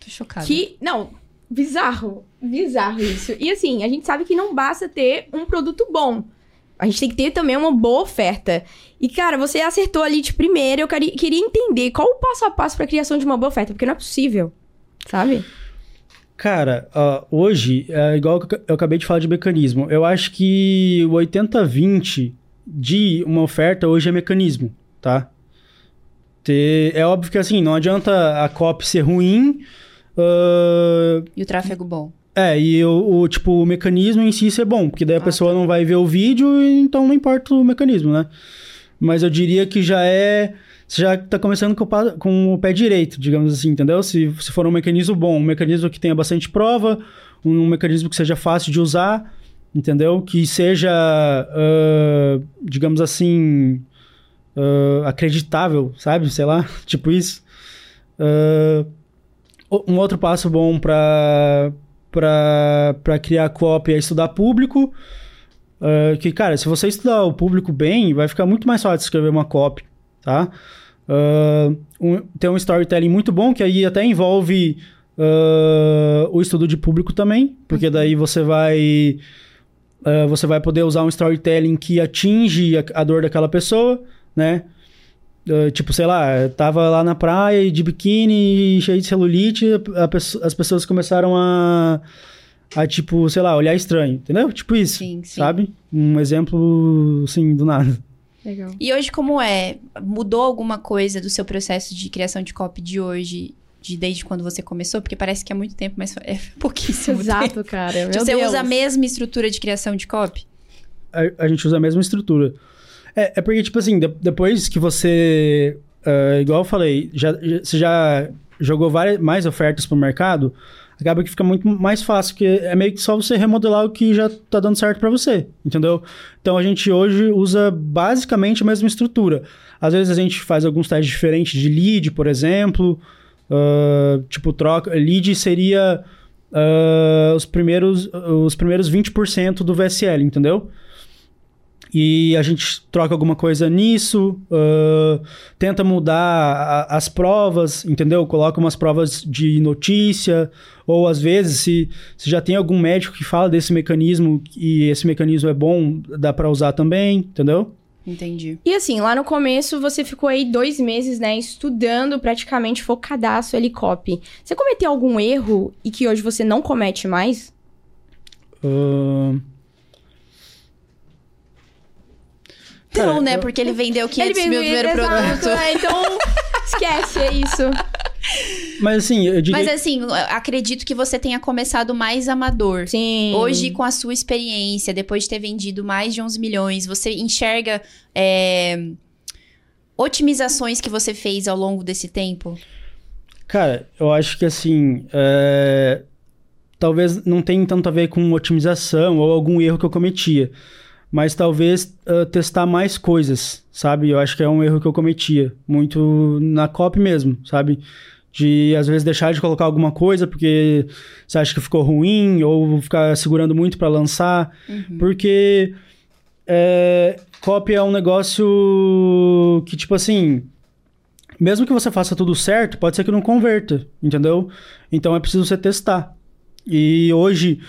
Speaker 1: Tô chocada.
Speaker 2: Que, não, bizarro. Bizarro isso. E assim, a gente sabe que não basta ter um produto bom. A gente tem que ter também uma boa oferta. E, cara, você acertou ali de primeira. Eu queria, queria entender qual o passo a passo pra criação de uma boa oferta, porque não é possível. sabe?
Speaker 3: Cara, uh, hoje, é igual eu acabei de falar de mecanismo, eu acho que o 80-20 de uma oferta hoje é mecanismo, tá? Ter, é óbvio que assim, não adianta a copy ser ruim. Uh,
Speaker 1: e o tráfego bom.
Speaker 3: É, e o, o, tipo, o mecanismo em si ser bom, porque daí a ah, pessoa tá. não vai ver o vídeo, então não importa o mecanismo, né? Mas eu diria que já é você já está começando com o, com o, pé direito, digamos assim, entendeu? Se, se for um mecanismo bom, um mecanismo que tenha bastante prova, um mecanismo que seja fácil de usar, entendeu? Que seja, uh, digamos assim, uh, acreditável, sabe? Sei lá, tipo isso. Uh, um outro passo bom para para criar cópia é estudar público. Uh, que, cara, se você estudar o público bem, vai ficar muito mais fácil escrever uma cópia tá? Uh, um, tem um storytelling muito bom que aí até envolve uh, o estudo de público também, porque daí você vai você vai poder usar um storytelling que atinge a, a dor daquela pessoa, né? Tipo, sei lá, tava lá na praia de biquíni, cheio de celulite, a, a, as pessoas começaram a, a, tipo, sei lá, olhar estranho, entendeu? Tipo isso, sim, sim. sabe? Um exemplo, assim, do nada.
Speaker 1: Legal. E hoje, como é? Mudou alguma coisa do seu processo de criação de copy de hoje, de desde quando você começou? Porque parece que é muito tempo, mas é pouquíssimo
Speaker 2: Exato,
Speaker 1: tempo.
Speaker 2: cara.
Speaker 1: Tipo, você Deus. usa a mesma estrutura de criação de copy?
Speaker 3: A, a gente usa a mesma estrutura. É, é porque, tipo assim, de, depois que você... Uh, igual eu falei, já, já, você já jogou várias, mais ofertas pro mercado acaba que fica muito mais fácil, porque é meio que só você remodelar o que já tá dando certo para você, entendeu? Então a gente hoje usa basicamente a mesma estrutura. Às vezes a gente faz alguns testes diferentes de lead, por exemplo. Uh, tipo, troca. Lead seria uh, os, primeiros, os primeiros 20% do VSL, entendeu? E a gente troca alguma coisa nisso, uh, tenta mudar a, as provas, entendeu? Coloca umas provas de notícia, ou às vezes, se, se já tem algum médico que fala desse mecanismo e esse mecanismo é bom, dá para usar também, entendeu?
Speaker 1: Entendi.
Speaker 2: E assim, lá no começo você ficou aí dois meses, né, estudando praticamente focadaço Helicop. Você cometeu algum erro e que hoje você não comete mais?
Speaker 3: Uh...
Speaker 1: Não, né? Porque ele vendeu 500 ele mil no primeiro exato, produto.
Speaker 2: É, então, esquece, é isso.
Speaker 3: Mas assim, eu diria...
Speaker 1: Mas assim, acredito que você tenha começado mais amador.
Speaker 2: Sim.
Speaker 1: Hoje, com a sua experiência, depois de ter vendido mais de 11 milhões, você enxerga é, otimizações que você fez ao longo desse tempo?
Speaker 3: Cara, eu acho que assim... É... Talvez não tenha tanto a ver com otimização ou algum erro que eu cometia mas talvez uh, testar mais coisas, sabe? Eu acho que é um erro que eu cometia, muito na copy mesmo, sabe? De às vezes deixar de colocar alguma coisa porque você acha que ficou ruim, ou ficar segurando muito para lançar, uhum. porque é, copy é um negócio que, tipo assim, mesmo que você faça tudo certo, pode ser que não converta, entendeu? Então é preciso você testar. E hoje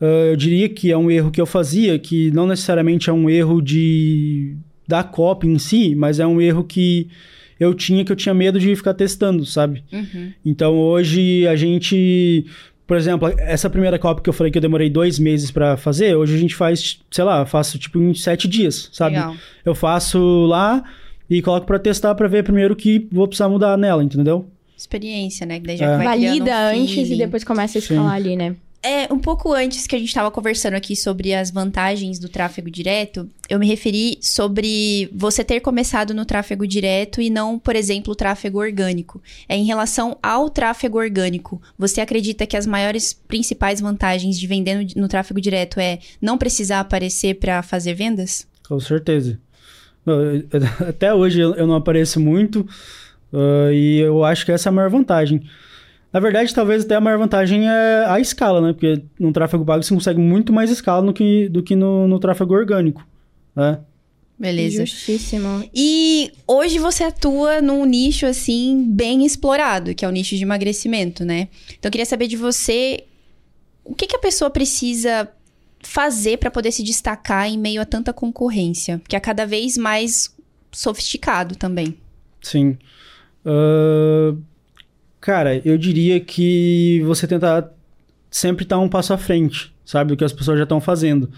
Speaker 3: eu diria que é um erro que eu fazia, que não necessariamente é um erro de da copy em si, mas é um erro que eu tinha que eu tinha medo de ficar testando, sabe? Uhum. Então hoje a gente, por exemplo, essa primeira copy que eu falei que eu demorei dois meses para fazer, hoje a gente faz, sei lá, faço tipo em sete dias, sabe? Legal. Eu faço lá e coloco para testar para ver primeiro o que vou precisar mudar nela, entendeu?
Speaker 1: Experiência, né? Que daí já é.
Speaker 2: vai Valida um antes e depois começa a escalar Sim. ali, né?
Speaker 1: É, um pouco antes que a gente estava conversando aqui sobre as vantagens do tráfego direto, eu me referi sobre você ter começado no tráfego direto e não, por exemplo, o tráfego orgânico. É em relação ao tráfego orgânico, você acredita que as maiores principais vantagens de vender no, no tráfego direto é não precisar aparecer para fazer vendas?
Speaker 3: Com certeza. Até hoje eu não apareço muito uh, e eu acho que essa é a maior vantagem. Na verdade, talvez até a maior vantagem é a escala, né? Porque no tráfego pago você consegue muito mais escala do que, do que no, no tráfego orgânico, né?
Speaker 1: Beleza.
Speaker 2: Justíssimo.
Speaker 1: E hoje você atua num nicho, assim, bem explorado, que é o nicho de emagrecimento, né? Então, eu queria saber de você, o que, que a pessoa precisa fazer para poder se destacar em meio a tanta concorrência? Que é cada vez mais sofisticado também.
Speaker 3: Sim. Uh, Cara, eu diria que você tentar sempre estar um passo à frente, sabe? Do que as pessoas já estão fazendo.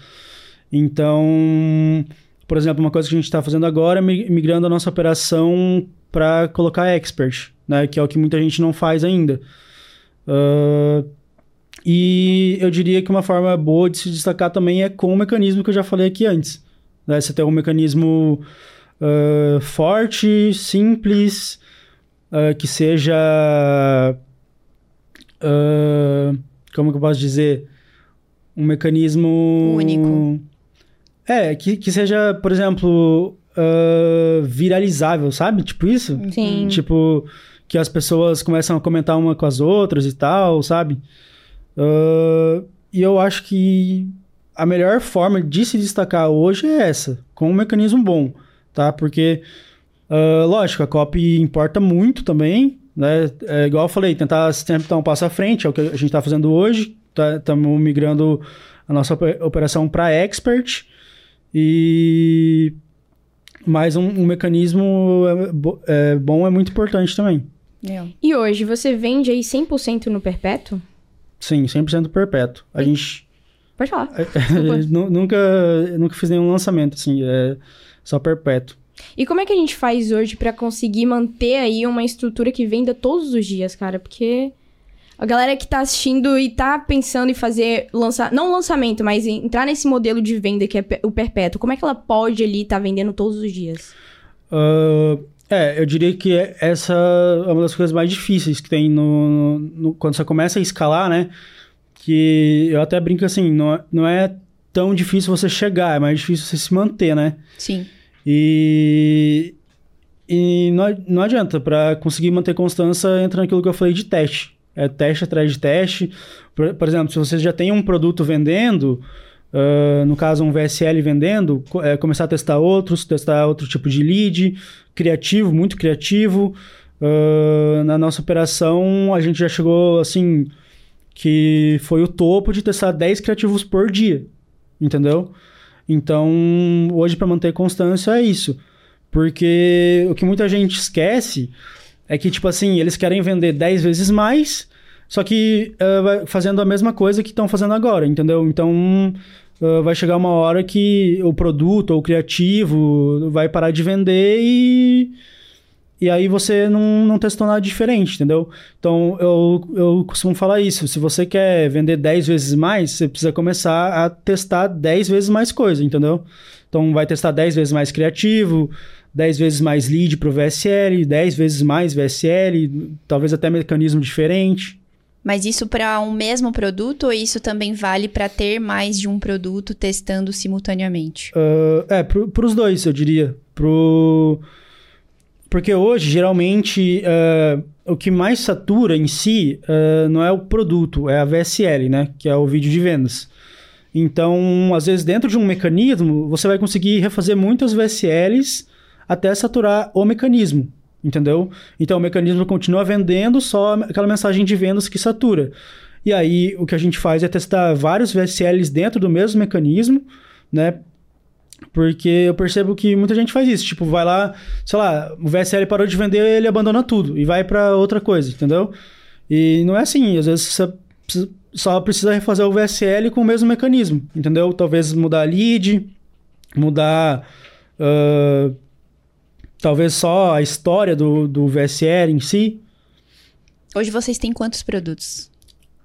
Speaker 3: Então, por exemplo, uma coisa que a gente está fazendo agora é migrando a nossa operação para colocar expert, né? Que é o que muita gente não faz ainda. Uh, e eu diria que uma forma boa de se destacar também é com o mecanismo que eu já falei aqui antes. Né? Você tem um mecanismo uh, forte, simples, uh, que seja. Uh, como que eu posso dizer? Um mecanismo.
Speaker 1: Único.
Speaker 3: É, que, que seja, por exemplo, viralizável, sabe? Tipo isso?
Speaker 2: Sim.
Speaker 3: Tipo, que as pessoas começam a comentar uma com as outras e tal, sabe? e eu acho que a melhor forma de se destacar hoje é essa, com um mecanismo bom, tá? Porque, uh, lógico, a copy importa muito também, né? É, igual eu falei, tentar sempre dar um passo à frente, é o que a gente está fazendo hoje, estamos tá, migrando a nossa operação para expert e mais um, um mecanismo é, é, bom é muito importante também.
Speaker 2: É. E hoje, você vende aí 100% no perpétuo?
Speaker 3: Sim, 100% perpétuo. A gente
Speaker 2: Pode falar.
Speaker 3: nunca, nunca fiz nenhum lançamento, assim, é só perpétuo.
Speaker 2: E como é que a gente faz hoje para conseguir manter aí uma estrutura que venda todos os dias, cara? Porque a galera que tá assistindo e tá pensando em fazer lançar, não lançamento, mas entrar nesse modelo de venda que é o perpétuo, como é que ela pode ali estar tá vendendo todos os dias?
Speaker 3: Uh, é, eu diria que essa é uma das coisas mais difíceis que tem no, no, quando você começa a escalar, né? que eu até brinco assim, não, é, não é tão difícil você chegar, é mais difícil você se manter, né?
Speaker 1: Sim.
Speaker 3: E, e não, não adianta, para conseguir manter constância, entra naquilo que eu falei de teste. É teste atrás de teste. Por, por exemplo, se você já tem um produto vendendo, uh, no caso um VSL vendendo, é, começar a testar outros, testar outro tipo de lead, criativo, muito criativo. Uh, na nossa operação, a gente já chegou assim que foi o topo de testar 10 criativos por dia, entendeu? Então, hoje para manter constância é isso. Porque o que muita gente esquece é que, tipo assim, eles querem vender 10 vezes mais, só que uh, fazendo a mesma coisa que estão fazendo agora, entendeu? Então, uh, vai chegar uma hora que o produto ou o criativo vai parar de vender e e aí você não, não testou nada diferente, entendeu? Então eu, eu costumo falar isso. Se você quer vender 10 vezes mais, você precisa começar a testar 10 vezes mais coisa, entendeu? Então vai testar 10 vezes mais criativo, 10 vezes mais lead para o VSL, 10 vezes mais VSL, talvez até mecanismo diferente.
Speaker 1: Mas isso para um mesmo produto ou isso também vale para ter mais de um produto testando simultaneamente?
Speaker 3: Uh, é, para os dois, eu diria. Pro porque hoje, geralmente, uh, o que mais satura em si uh, não é o produto, é a VSL, né? Que é o vídeo de vendas. Então, às vezes, dentro de um mecanismo, você vai conseguir refazer muitas VSLs até saturar o mecanismo, entendeu? Então, o mecanismo continua vendendo só aquela mensagem de vendas que satura. E aí, o que a gente faz é testar vários VSLs dentro do mesmo mecanismo, né? Porque eu percebo que muita gente faz isso. Tipo, vai lá, sei lá, o VSL parou de vender, ele abandona tudo e vai para outra coisa, entendeu? E não é assim. Às vezes você só precisa refazer o VSL com o mesmo mecanismo, entendeu? Talvez mudar a lead, mudar. Uh, talvez só a história do, do VSL em si.
Speaker 1: Hoje vocês têm quantos produtos?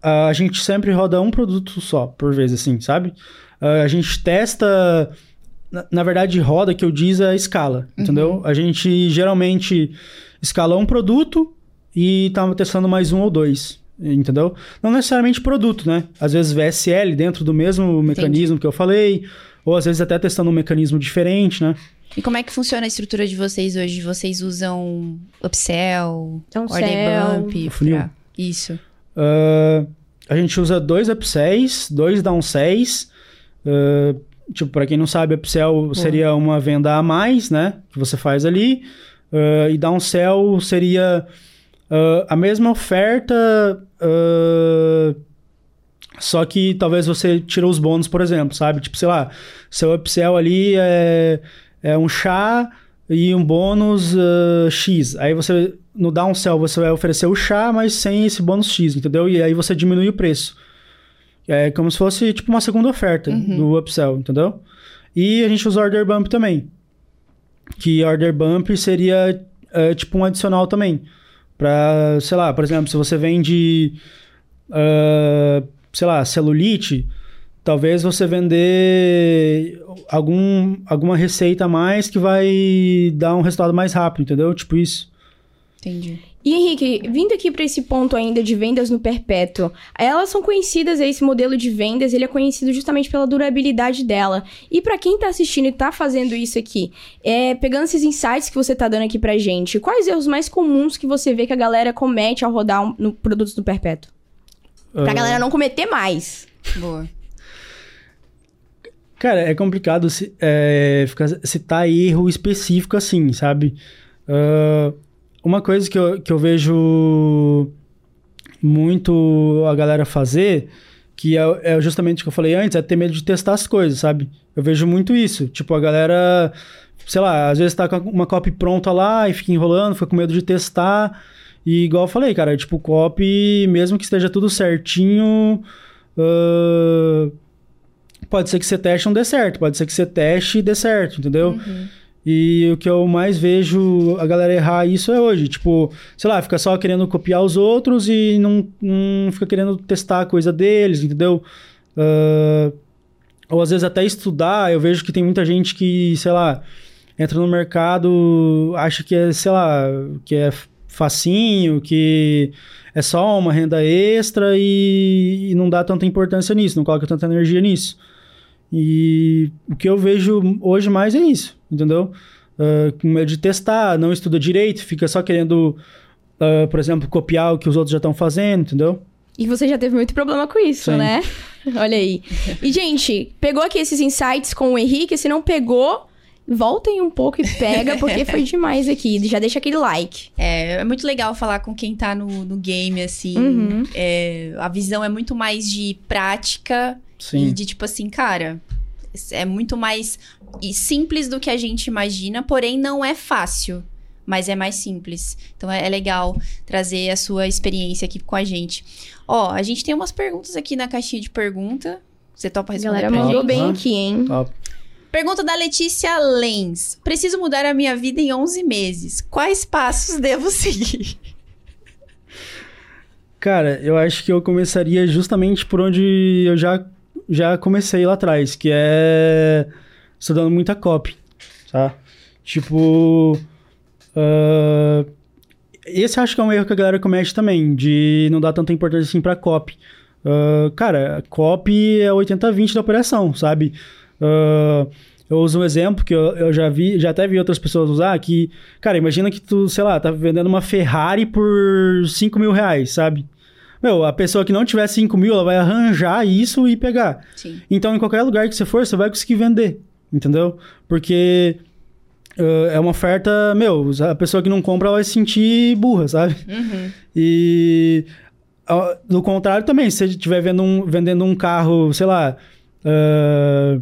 Speaker 3: Uh, a gente sempre roda um produto só por vez, assim, sabe? Uh, a gente testa na, na, verdade, roda que eu diz é a escala, uhum. entendeu? A gente geralmente escala um produto e tá testando mais um ou dois, entendeu? Não necessariamente produto, né? Às vezes VSL dentro do mesmo mecanismo Entendi. que eu falei, ou às vezes até testando um mecanismo diferente, né?
Speaker 1: E como é que funciona a estrutura de vocês hoje? Vocês usam upsell,
Speaker 2: upsell order
Speaker 1: bump? Pra... Isso.
Speaker 3: Uh, a gente usa dois upsells, dois downsells. Uh, Tipo, para quem não sabe, upsell seria uma venda a mais, né? Que você faz ali. Uh, e downsell seria uh, a mesma oferta, uh, só que talvez você tira os bônus, por exemplo, sabe? Tipo, sei lá, seu upsell ali é, é um chá e um bônus X. Aí você, no downsell, você vai oferecer o chá, mas sem esse bônus X, entendeu? E aí você diminui o preço. É como se fosse tipo uma segunda oferta
Speaker 1: Uhum.
Speaker 3: no upsell, entendeu? E a gente usa order bump também. Que order bump seria é, tipo um adicional também. Pra, sei lá, por exemplo, se você vende, ah, sei lá, celulite, talvez você vender algum, alguma receita a mais que vai dar um resultado mais rápido, entendeu? Tipo isso.
Speaker 1: Entendi.
Speaker 2: E Henrique, vindo aqui para esse ponto ainda de vendas no perpétuo, elas são conhecidas, esse modelo de vendas, ele é conhecido justamente pela durabilidade dela. E para quem tá assistindo e tá fazendo isso aqui, é, pegando esses insights que você tá dando aqui pra gente, quais erros mais comuns que você vê que a galera comete ao rodar um, no, produtos no perpétuo? Pra
Speaker 3: Ah,
Speaker 2: galera não cometer mais.
Speaker 1: Boa.
Speaker 3: Cara, é complicado é, ficar, citar erro específico assim, sabe? Ah, uma coisa que eu, que eu vejo muito a galera fazer, que é, é justamente o que eu falei antes, é ter medo de testar as coisas, sabe? Eu vejo muito isso. Tipo, a galera, sei lá, às vezes tá com uma copy pronta lá e fica enrolando, fica com medo de testar. E igual eu falei, cara, tipo, copy, mesmo que esteja tudo certinho. ah, pode ser que você teste e não dê certo, pode ser que você teste e dê certo, entendeu? E o que eu mais vejo a galera errar isso é hoje, tipo, sei lá, fica só querendo copiar os outros e não, não fica querendo testar a coisa deles, entendeu? Ah, ou às vezes até estudar, eu vejo que tem muita gente que, sei lá, entra no mercado, acha que é, sei lá, que é facinho, que é só uma renda extra e, e não dá tanta importância nisso, não coloca tanta energia nisso. E o que eu vejo hoje mais é isso, entendeu? Ah, com medo de testar, não estuda direito, fica só querendo, ah, por exemplo, copiar o que os outros já estão fazendo, entendeu?
Speaker 2: E você já teve muito problema com isso,
Speaker 3: Sim.
Speaker 2: né? Olha aí. E, gente, pegou aqui esses insights com o Henrique? Se não pegou, voltem um pouco e pega, porque foi demais aqui. Já deixa aquele like.
Speaker 1: É, é muito legal falar com quem tá no, no game, assim.
Speaker 2: Uhum.
Speaker 1: É, a visão é muito mais de prática e
Speaker 3: Sim.
Speaker 1: de tipo assim, cara, é muito mais e simples do que a gente imagina, porém não é fácil. Mas é mais simples. Então é, é legal trazer a sua experiência aqui com a gente. Ó, a gente tem umas perguntas aqui na caixinha de pergunta. Você topa
Speaker 2: A
Speaker 1: responder
Speaker 2: galera
Speaker 1: pra
Speaker 2: mandou
Speaker 1: gente?
Speaker 2: bem aqui, hein?
Speaker 3: Top.
Speaker 1: Pergunta da Letícia Lenz. Preciso mudar a minha vida em 11 meses. Quais passos devo seguir?
Speaker 3: Cara, eu acho que eu começaria justamente por onde eu já, já comecei lá atrás, que é estudando muita copy, tá? Tipo, ah, esse acho que é um erro que a galera comete também, de não dar tanta importância assim pra copy. Ah, cara, copy é 80-20 da operação, sabe? Ah, eu uso um exemplo que eu, eu já vi, já até vi outras pessoas usar, que, cara, imagina que tu, sei lá, tá vendendo uma Ferrari por 5 mil reais, sabe? Meu, a pessoa que não tiver 5 mil, ela vai arranjar isso e pegar.
Speaker 1: Sim.
Speaker 3: Então, em qualquer lugar que você for, você vai conseguir vender, entendeu? Porque ah, é uma oferta, meu, a pessoa que não compra ela vai se sentir burra, sabe?
Speaker 1: Uhum.
Speaker 3: E ah, do contrário também, se você estiver um- vendendo um carro, sei lá, ah,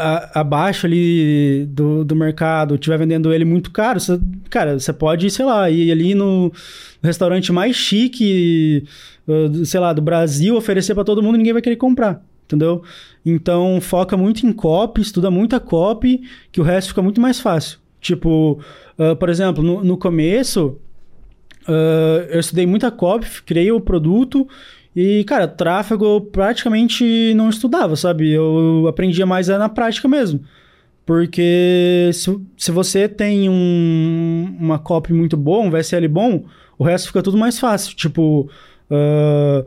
Speaker 3: a- abaixo ali do, do mercado, estiver vendendo ele muito caro, cara, você pode, sei lá, ir ali no restaurante mais chique, do- sei lá, do Brasil, oferecer para todo mundo e ninguém vai querer comprar. Entendeu? Então, foca muito em copy, estuda muita copy, que o resto fica muito mais fácil. Tipo, ah, por exemplo, no, no começo, ah, eu estudei muita copy, criei o produto e, cara, tráfego eu praticamente não estudava, sabe? Eu aprendia mais na prática mesmo. Porque se, se você tem um, uma copy muito boa, um VSL bom, o resto fica tudo mais fácil. Tipo, ah,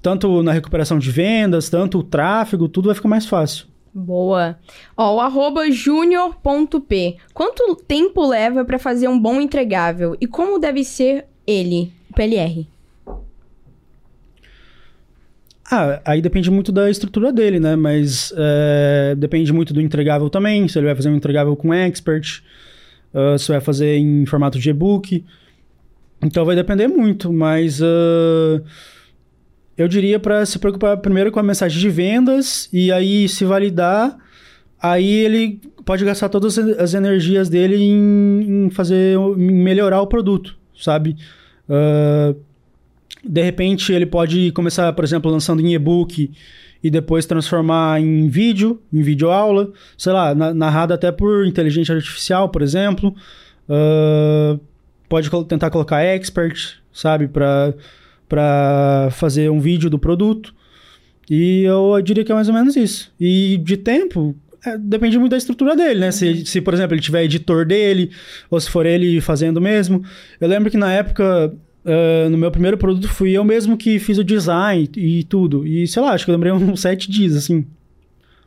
Speaker 3: tanto na recuperação de vendas, tanto o tráfego, tudo vai ficar mais fácil.
Speaker 2: Boa. Ó, o arroba junior.p. Quanto tempo leva pra fazer um bom entregável? E como deve ser ele, o PLR?
Speaker 3: Ah, aí depende muito da estrutura dele, né? Mas é, depende muito do entregável também. Se ele vai fazer um entregável com expert, ah, se vai fazer em formato de e-book. Então vai depender muito, mas ah, eu diria para se preocupar primeiro com a mensagem de vendas e aí se validar, aí ele pode gastar todas as energias dele em, em fazer, em melhorar o produto, sabe? Uh, de repente ele pode começar, por exemplo, lançando em e-book e depois transformar em vídeo, em vídeo aula, sei lá, narrado até por inteligência artificial, por exemplo. Uh, pode tentar colocar expert, sabe, para fazer um vídeo do produto. E eu diria que é mais ou menos isso. E de tempo, é, depende muito da estrutura dele, né? Se, se, por exemplo, ele tiver editor dele, ou se for ele fazendo mesmo. Eu lembro que na época, uh, no meu primeiro produto, fui eu mesmo que fiz o design e tudo. E sei lá, acho que eu lembrei uns sete dias, assim,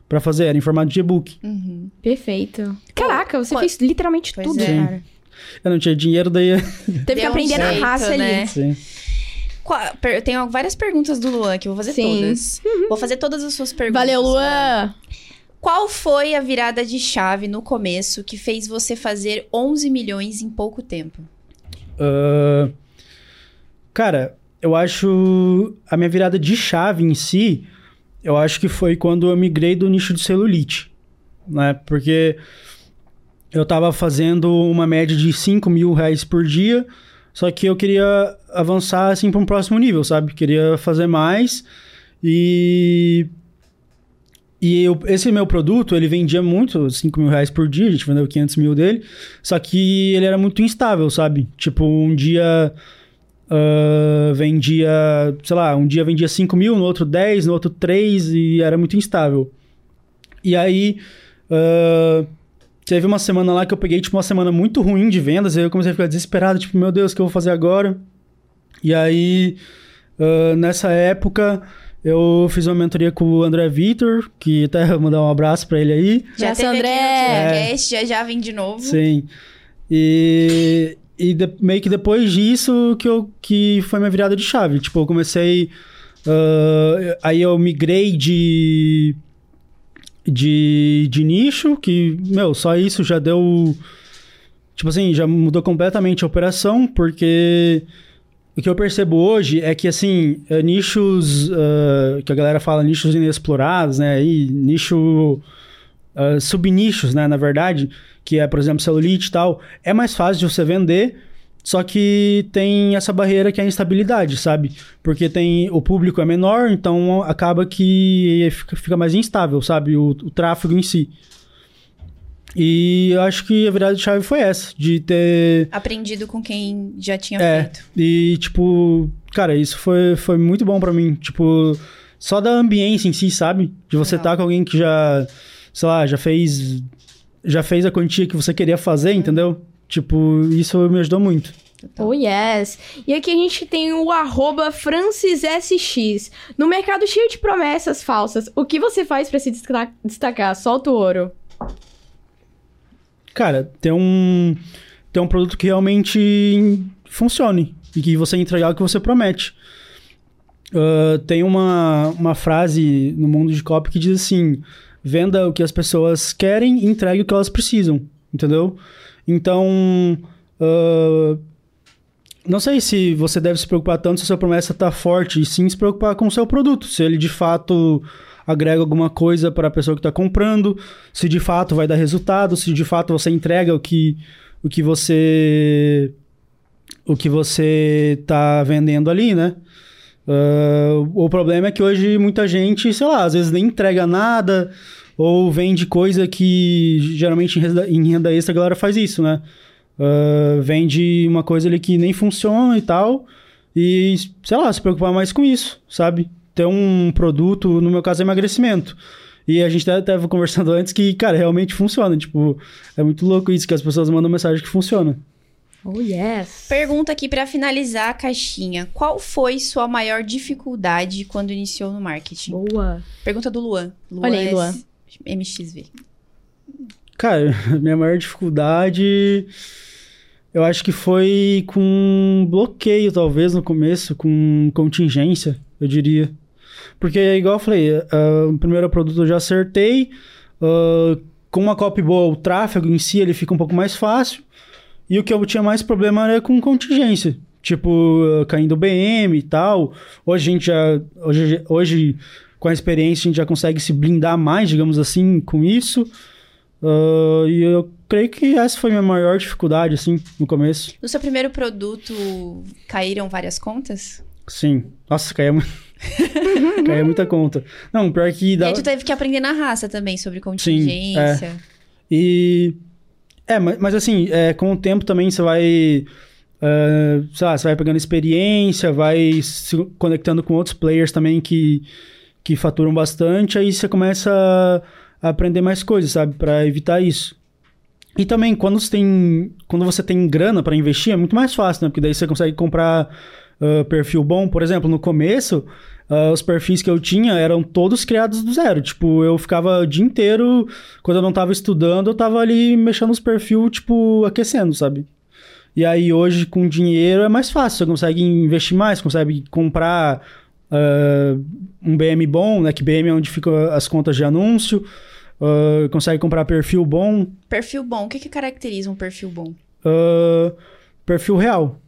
Speaker 3: para fazer. Era em formato de e-book.
Speaker 2: Uhum. Perfeito. Caraca, você Pô, fez literalmente tudo, é. cara.
Speaker 3: Eu não tinha dinheiro, daí.
Speaker 2: Teve que aprender um jeito, na raça né? ali. Sim.
Speaker 1: Eu tenho várias perguntas do Luan que eu vou fazer Sim. todas. Uhum. Vou fazer todas as suas perguntas.
Speaker 2: Valeu, Luan!
Speaker 1: Qual foi a virada de chave no começo que fez você fazer 11 milhões em pouco tempo?
Speaker 3: Uh, cara, eu acho. A minha virada de chave em si, eu acho que foi quando eu migrei do nicho de celulite. Né? Porque eu tava fazendo uma média de 5 mil reais por dia, só que eu queria avançar assim para um próximo nível, sabe? Queria fazer mais e e eu, esse meu produto, ele vendia muito, 5 mil reais por dia, a gente vendeu 500 mil dele, só que ele era muito instável, sabe? Tipo, um dia uh, vendia, sei lá, um dia vendia 5 mil, no outro 10, no outro 3, e era muito instável. E aí, uh, Teve uma semana lá que eu peguei, tipo, uma semana muito ruim de vendas, e aí eu comecei a ficar desesperado, tipo, meu Deus, o que eu vou fazer agora? E aí, uh, nessa época, eu fiz uma mentoria com o André Vitor, que até vou mandar um abraço para ele aí.
Speaker 1: Já teve André. aqui no já já vem de novo.
Speaker 3: Sim. E, e de, meio que depois disso que, eu, que foi minha virada de chave. Tipo, eu comecei... Uh, aí eu migrei de de, de nicho, que, meu, só isso já deu. Tipo assim, já mudou completamente a operação, porque o que eu percebo hoje é que, assim, é, nichos uh, que a galera fala nichos inexplorados, né? E nicho. Uh, subnichos, né? Na verdade, que é, por exemplo, celulite e tal, é mais fácil de você vender só que tem essa barreira que é a instabilidade, sabe? Porque tem o público é menor, então acaba que fica, fica mais instável, sabe? O, o, tráfego em si. E eu acho que a virada de chave foi essa, de ter.
Speaker 1: Aprendido com quem já tinha é, feito.
Speaker 3: E, tipo, cara, isso foi, foi muito bom para mim. Tipo, só da ambiência em si, sabe? De você estar tá com alguém que já, sei lá, já fez. Já fez a quantia que você queria fazer, uhum. entendeu? Tipo, isso me ajudou muito.
Speaker 2: Oh, yes. E aqui a gente tem o arroba FrancisSX. No mercado cheio de promessas falsas, o que você faz para se destacar? Solta o ouro.
Speaker 3: Cara, tem um, tem um produto que realmente funcione e que você entregar o que você promete. Uh, tem uma, uma frase no mundo de copy que diz assim: venda o que as pessoas querem e entregue o que elas precisam, entendeu? Então, uh, não sei se você deve se preocupar tanto se a sua promessa está forte, e sim se preocupar com o seu produto, se ele de fato agrega alguma coisa para a pessoa que está comprando, se de fato vai dar resultado, se de fato você entrega o que, o que você o que você está vendendo ali, né? Uh, o problema é que hoje muita gente, sei lá, às vezes nem entrega nada ou vende coisa que geralmente em renda, extra a galera faz isso, né? Uh, vende uma coisa ali que nem funciona e tal. E, sei lá, se preocupar mais com isso, sabe? Ter um produto, no meu caso, é emagrecimento. E a gente estava conversando antes que, cara, realmente funciona. Tipo, é muito louco isso, que as pessoas mandam mensagem que funciona.
Speaker 2: Oh, yes.
Speaker 1: Pergunta aqui para finalizar a caixinha. Qual foi sua maior dificuldade quando iniciou no marketing?
Speaker 2: Boa.
Speaker 1: Pergunta do Luan.
Speaker 2: Luan Olha aí, Luan.
Speaker 1: MXV.
Speaker 3: Cara, minha maior dificuldade. Eu acho que foi com bloqueio, talvez, no começo, com contingência, eu diria. Porque, igual eu falei, uh, o primeiro produto eu já acertei. Uh, com uma copy boa, o tráfego em si ele fica um pouco mais fácil. E o que eu tinha mais problema era com contingência. Tipo, uh, caindo BM e tal. Hoje a gente já. Hoje, hoje com a experiência a gente já consegue se blindar mais, digamos assim, com isso. Uh, e eu creio que essa foi a minha maior dificuldade, assim, no começo.
Speaker 1: No seu primeiro produto, caíram várias contas?
Speaker 3: Sim. Nossa, caía, mu- caía muita conta. Não, pior que
Speaker 1: E
Speaker 3: dá.
Speaker 1: aí tu teve que aprender na raça também sobre contingência.
Speaker 3: E. É, mas, mas assim, é, com o tempo também você vai. é, sei lá, você vai pegando experiência, vai se conectando com outros players também que, que faturam bastante, aí você começa a aprender mais coisas, sabe? Pra evitar isso. E também, quando você tem, quando você tem grana pra investir, é muito mais fácil, né? Porque daí você consegue comprar ah, perfil bom. Por exemplo, no começo, ah, os perfis que eu tinha eram todos criados do zero. Tipo, eu ficava o dia inteiro, quando eu não tava estudando, eu tava ali mexendo nos perfis, tipo, aquecendo, sabe? E aí hoje, com dinheiro, é mais fácil. Você consegue investir mais, consegue comprar ah, um BM bom, né? Que BM é onde ficam as contas de anúncio. ah, consegue comprar perfil bom.
Speaker 1: Perfil bom. O que, que caracteriza um perfil bom?
Speaker 3: Perfil real.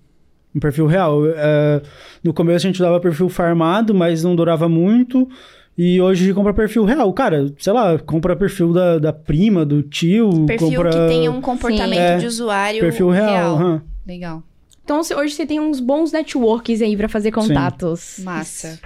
Speaker 3: Um perfil real. Ah, no começo a gente usava perfil farmado, mas não durava muito. E hoje compra perfil real. Cara, sei lá, compra perfil da, da prima, do tio.
Speaker 1: Perfil
Speaker 3: compra
Speaker 1: que tenha um comportamento
Speaker 3: É,
Speaker 1: de usuário
Speaker 3: perfil real. aham.
Speaker 1: Legal.
Speaker 2: Então hoje você tem uns bons networks aí pra fazer contatos.
Speaker 1: Massa.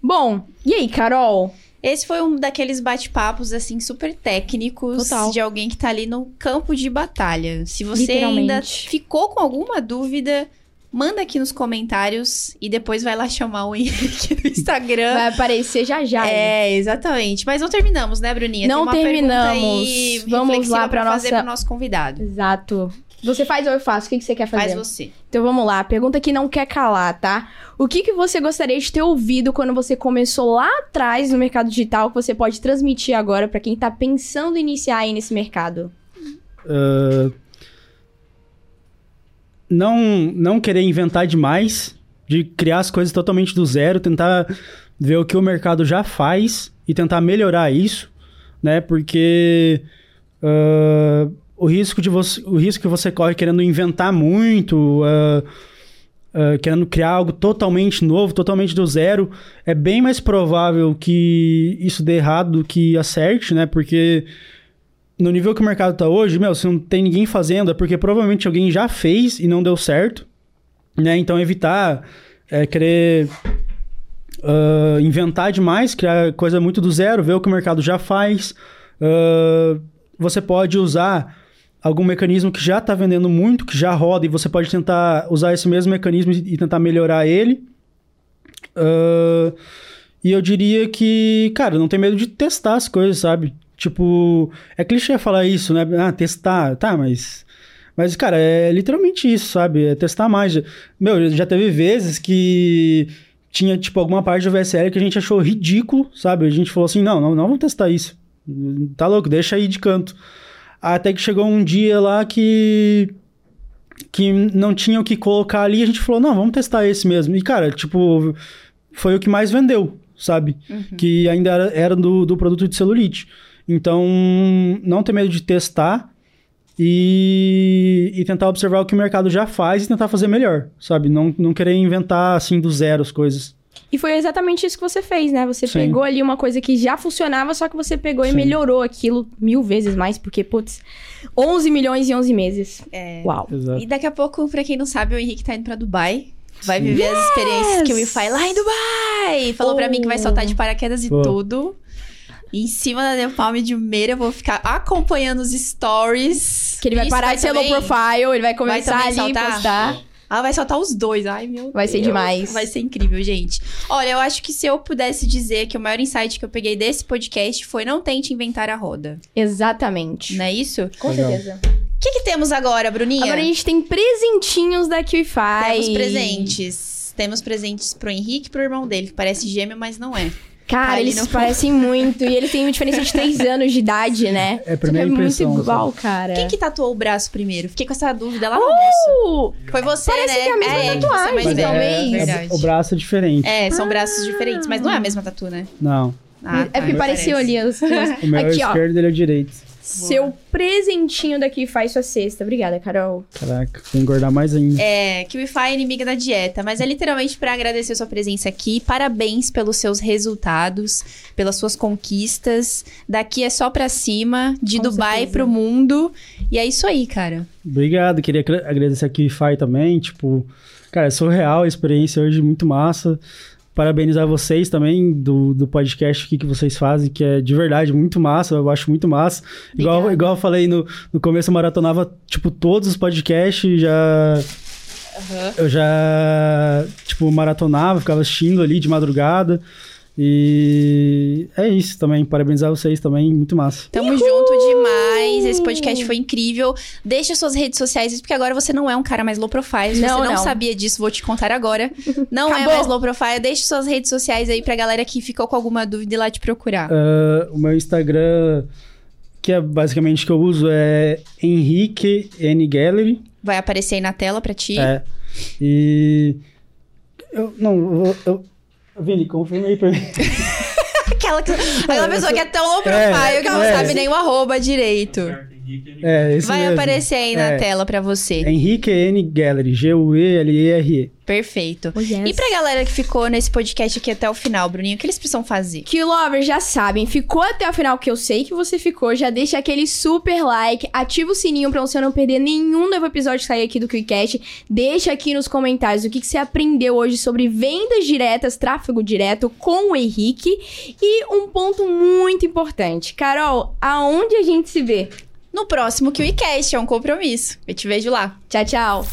Speaker 2: Bom, e aí, Carol?
Speaker 1: Esse foi um daqueles bate-papos, assim, super técnicos
Speaker 2: Total.
Speaker 1: de alguém que tá ali no campo de batalha. Se você ainda ficou com alguma dúvida, manda aqui nos comentários e depois vai lá chamar o Henrique no Instagram.
Speaker 2: Vai aparecer já já. hein?
Speaker 1: É, exatamente. Mas não terminamos, né, Bruninha?
Speaker 2: Não
Speaker 1: Tem uma
Speaker 2: terminamos. Vamos lá pra
Speaker 1: fazer
Speaker 2: nossa-
Speaker 1: pro nosso convidado.
Speaker 2: Exato. Você faz ou eu faço? O que, que você quer fazer?
Speaker 1: Faz você.
Speaker 2: Então vamos lá, pergunta que não quer calar, tá? O que, que você gostaria de ter ouvido quando você começou lá atrás no mercado digital que você pode transmitir agora pra quem tá pensando em iniciar aí nesse mercado?
Speaker 3: Ah, não, não querer inventar demais, de criar as coisas totalmente do zero, tentar ver o que o mercado já faz e tentar melhorar isso, né? Porque ah, o risco de você, o risco que você corre querendo inventar muito, ah, ah, querendo criar algo totalmente novo, totalmente do zero, é bem mais provável que isso dê errado do que acerte, né? Porque no nível que o mercado tá hoje, meu, se não tem ninguém fazendo, é porque provavelmente alguém já fez e não deu certo, né? Então evitar é, querer ah, inventar demais, criar coisa muito do zero, ver o que o mercado já faz. Ah, você pode usar algum mecanismo que já está vendendo muito, que já roda, e você pode tentar usar esse mesmo mecanismo e tentar melhorar ele. Ah, e eu diria que, cara, não tem medo de testar as coisas, sabe? Tipo, é clichê falar isso, né? Ah, testar, tá, mas. Mas, cara, é literalmente isso, sabe? É testar mais. Meu, já teve vezes que tinha, tipo, alguma parte do VSL que a gente achou ridículo, sabe? A gente falou assim: não, não, não vamos testar isso. Tá louco, deixa aí de canto. Até que chegou um dia lá que. que não tinha o que colocar ali, a gente falou: não, vamos testar esse mesmo. E, cara, tipo, foi o que mais vendeu, sabe? Que ainda era, era do, do produto de celulite. Então, não ter medo de testar e, e tentar observar o que o mercado já faz e tentar fazer melhor, sabe? Não, não querer inventar assim do zero as coisas.
Speaker 2: E foi exatamente isso que você fez, né? Você
Speaker 3: Sim.
Speaker 2: pegou ali uma coisa que já funcionava, só que você pegou e
Speaker 3: Sim.
Speaker 2: melhorou aquilo mil vezes mais, porque, putz, 11 milhões em 11 meses.
Speaker 1: É.
Speaker 2: Uau.
Speaker 3: Exato.
Speaker 1: E daqui a pouco, pra quem não sabe, o Henrique tá indo pra Dubai. Vai viver as experiências que o Wi-Fi lá em Dubai. Falou pra mim que vai saltar de paraquedas e
Speaker 3: Pô.
Speaker 1: tudo. E em cima da Del Palme de Meira, eu vou ficar acompanhando os stories.
Speaker 2: Que ele vai
Speaker 1: Isso
Speaker 2: parar de ser low profile, ele vai começar
Speaker 1: também
Speaker 2: ali a
Speaker 1: saltar?
Speaker 2: postar.
Speaker 1: Ah, vai soltar os dois. Ai, meu
Speaker 2: Vai ser
Speaker 1: Deus.
Speaker 2: demais.
Speaker 1: Vai ser incrível, gente. Olha, eu acho que se eu pudesse dizer que o maior insight que eu peguei desse podcast foi não tente inventar a roda.
Speaker 2: Exatamente.
Speaker 1: Não é isso?
Speaker 2: Com
Speaker 3: Legal.
Speaker 2: certeza.
Speaker 1: O que, que temos agora, Bruninha?
Speaker 2: Agora a gente tem presentinhos da QFI.
Speaker 1: Temos presentes. Temos presentes pro Henrique e pro irmão dele, que parece gêmeo, mas não é.
Speaker 2: Cara,
Speaker 1: Tá
Speaker 2: eles se parecem muito. E eles têm uma diferença de 3 anos de idade, né?
Speaker 3: É primeira
Speaker 2: que
Speaker 3: impressão,
Speaker 2: É muito igual,
Speaker 3: sabe?
Speaker 2: cara.
Speaker 1: Quem que tatuou o braço primeiro? Fiquei com essa dúvida lá no.
Speaker 2: Uh,
Speaker 1: Foi você,
Speaker 2: Parece
Speaker 1: né?
Speaker 2: que é a mesma
Speaker 1: que você é
Speaker 2: tatuagem,
Speaker 3: é,
Speaker 2: talvez.
Speaker 3: é-
Speaker 1: Verdade.
Speaker 3: o braço é diferente.
Speaker 1: É, são braços diferentes, mas não é a mesma tatu, né?
Speaker 3: Não.
Speaker 1: Ah,
Speaker 2: é porque parecia ali. Os...
Speaker 3: O meu é o
Speaker 2: Aqui,
Speaker 3: esquerdo dele é o direito.
Speaker 2: Seu presentinho daqui faz sua cesta. Obrigada, Carol.
Speaker 3: Caraca, vou engordar mais ainda.
Speaker 1: É, KiwiFi é inimiga da dieta, mas é literalmente pra agradecer sua presença aqui. Parabéns pelos seus resultados, pelas suas conquistas. Daqui é só pra cima, de
Speaker 2: Com
Speaker 1: Dubai
Speaker 2: certeza.
Speaker 1: pro mundo. E é isso aí, cara.
Speaker 3: Obrigado, queria agra- agradecer aqui o Wi-Fi também, tipo, cara, é surreal a experiência hoje, muito massa. Parabenizar vocês também do, do podcast aqui que vocês fazem, que é de verdade muito massa, eu acho muito massa. Igual,
Speaker 1: Obrigada.
Speaker 3: igual eu falei no, no começo, eu maratonava, tipo, todos os podcasts, já... Eu já, tipo, maratonava, ficava assistindo ali de madrugada. E é isso também, parabenizar vocês também, muito massa.
Speaker 1: Tamo junto demais. Esse podcast foi incrível. Deixa suas redes sociais, porque agora você não é um cara mais low profile. Se
Speaker 2: Não,
Speaker 1: você não,
Speaker 2: não.
Speaker 1: sabia disso, vou te contar agora. Não é mais low profile. Deixa suas redes sociais aí pra galera que ficou com alguma dúvida ir lá te procurar.
Speaker 3: Ah, o meu Instagram, que é basicamente que eu uso, é Henrique N Gallery.
Speaker 1: Vai aparecer aí na tela pra ti.
Speaker 3: É. E. Eu, não, eu, vou- eu, Vini, confirma aí pra mim.
Speaker 1: Aquela, que- aquela pessoa que é tão low
Speaker 3: É,
Speaker 1: profile que não
Speaker 3: é.
Speaker 1: sabe nem o arroba direito.
Speaker 3: É, esse
Speaker 1: Vai
Speaker 3: mesmo.
Speaker 1: aparecer aí na
Speaker 3: É.
Speaker 1: tela pra você.
Speaker 3: Henrique N Gallery, G-U-E-L-E-R-E.
Speaker 1: Perfeito.
Speaker 2: Oh, yes.
Speaker 1: E pra galera que ficou nesse podcast aqui até o final, Bruninho, o que eles precisam fazer?
Speaker 2: Que lovers já sabem, ficou até o final que eu sei que você ficou, já deixa aquele super like, ativa o sininho pra você não perder nenhum novo episódio que sair aqui do QuickCast. Deixa aqui nos comentários o que, que você aprendeu hoje sobre vendas diretas, tráfego direto com o Henrique. E um ponto muito importante. Carol, aonde a gente se vê?
Speaker 1: No próximo QICast, é um compromisso. Eu te vejo lá.
Speaker 2: Tchau, tchau.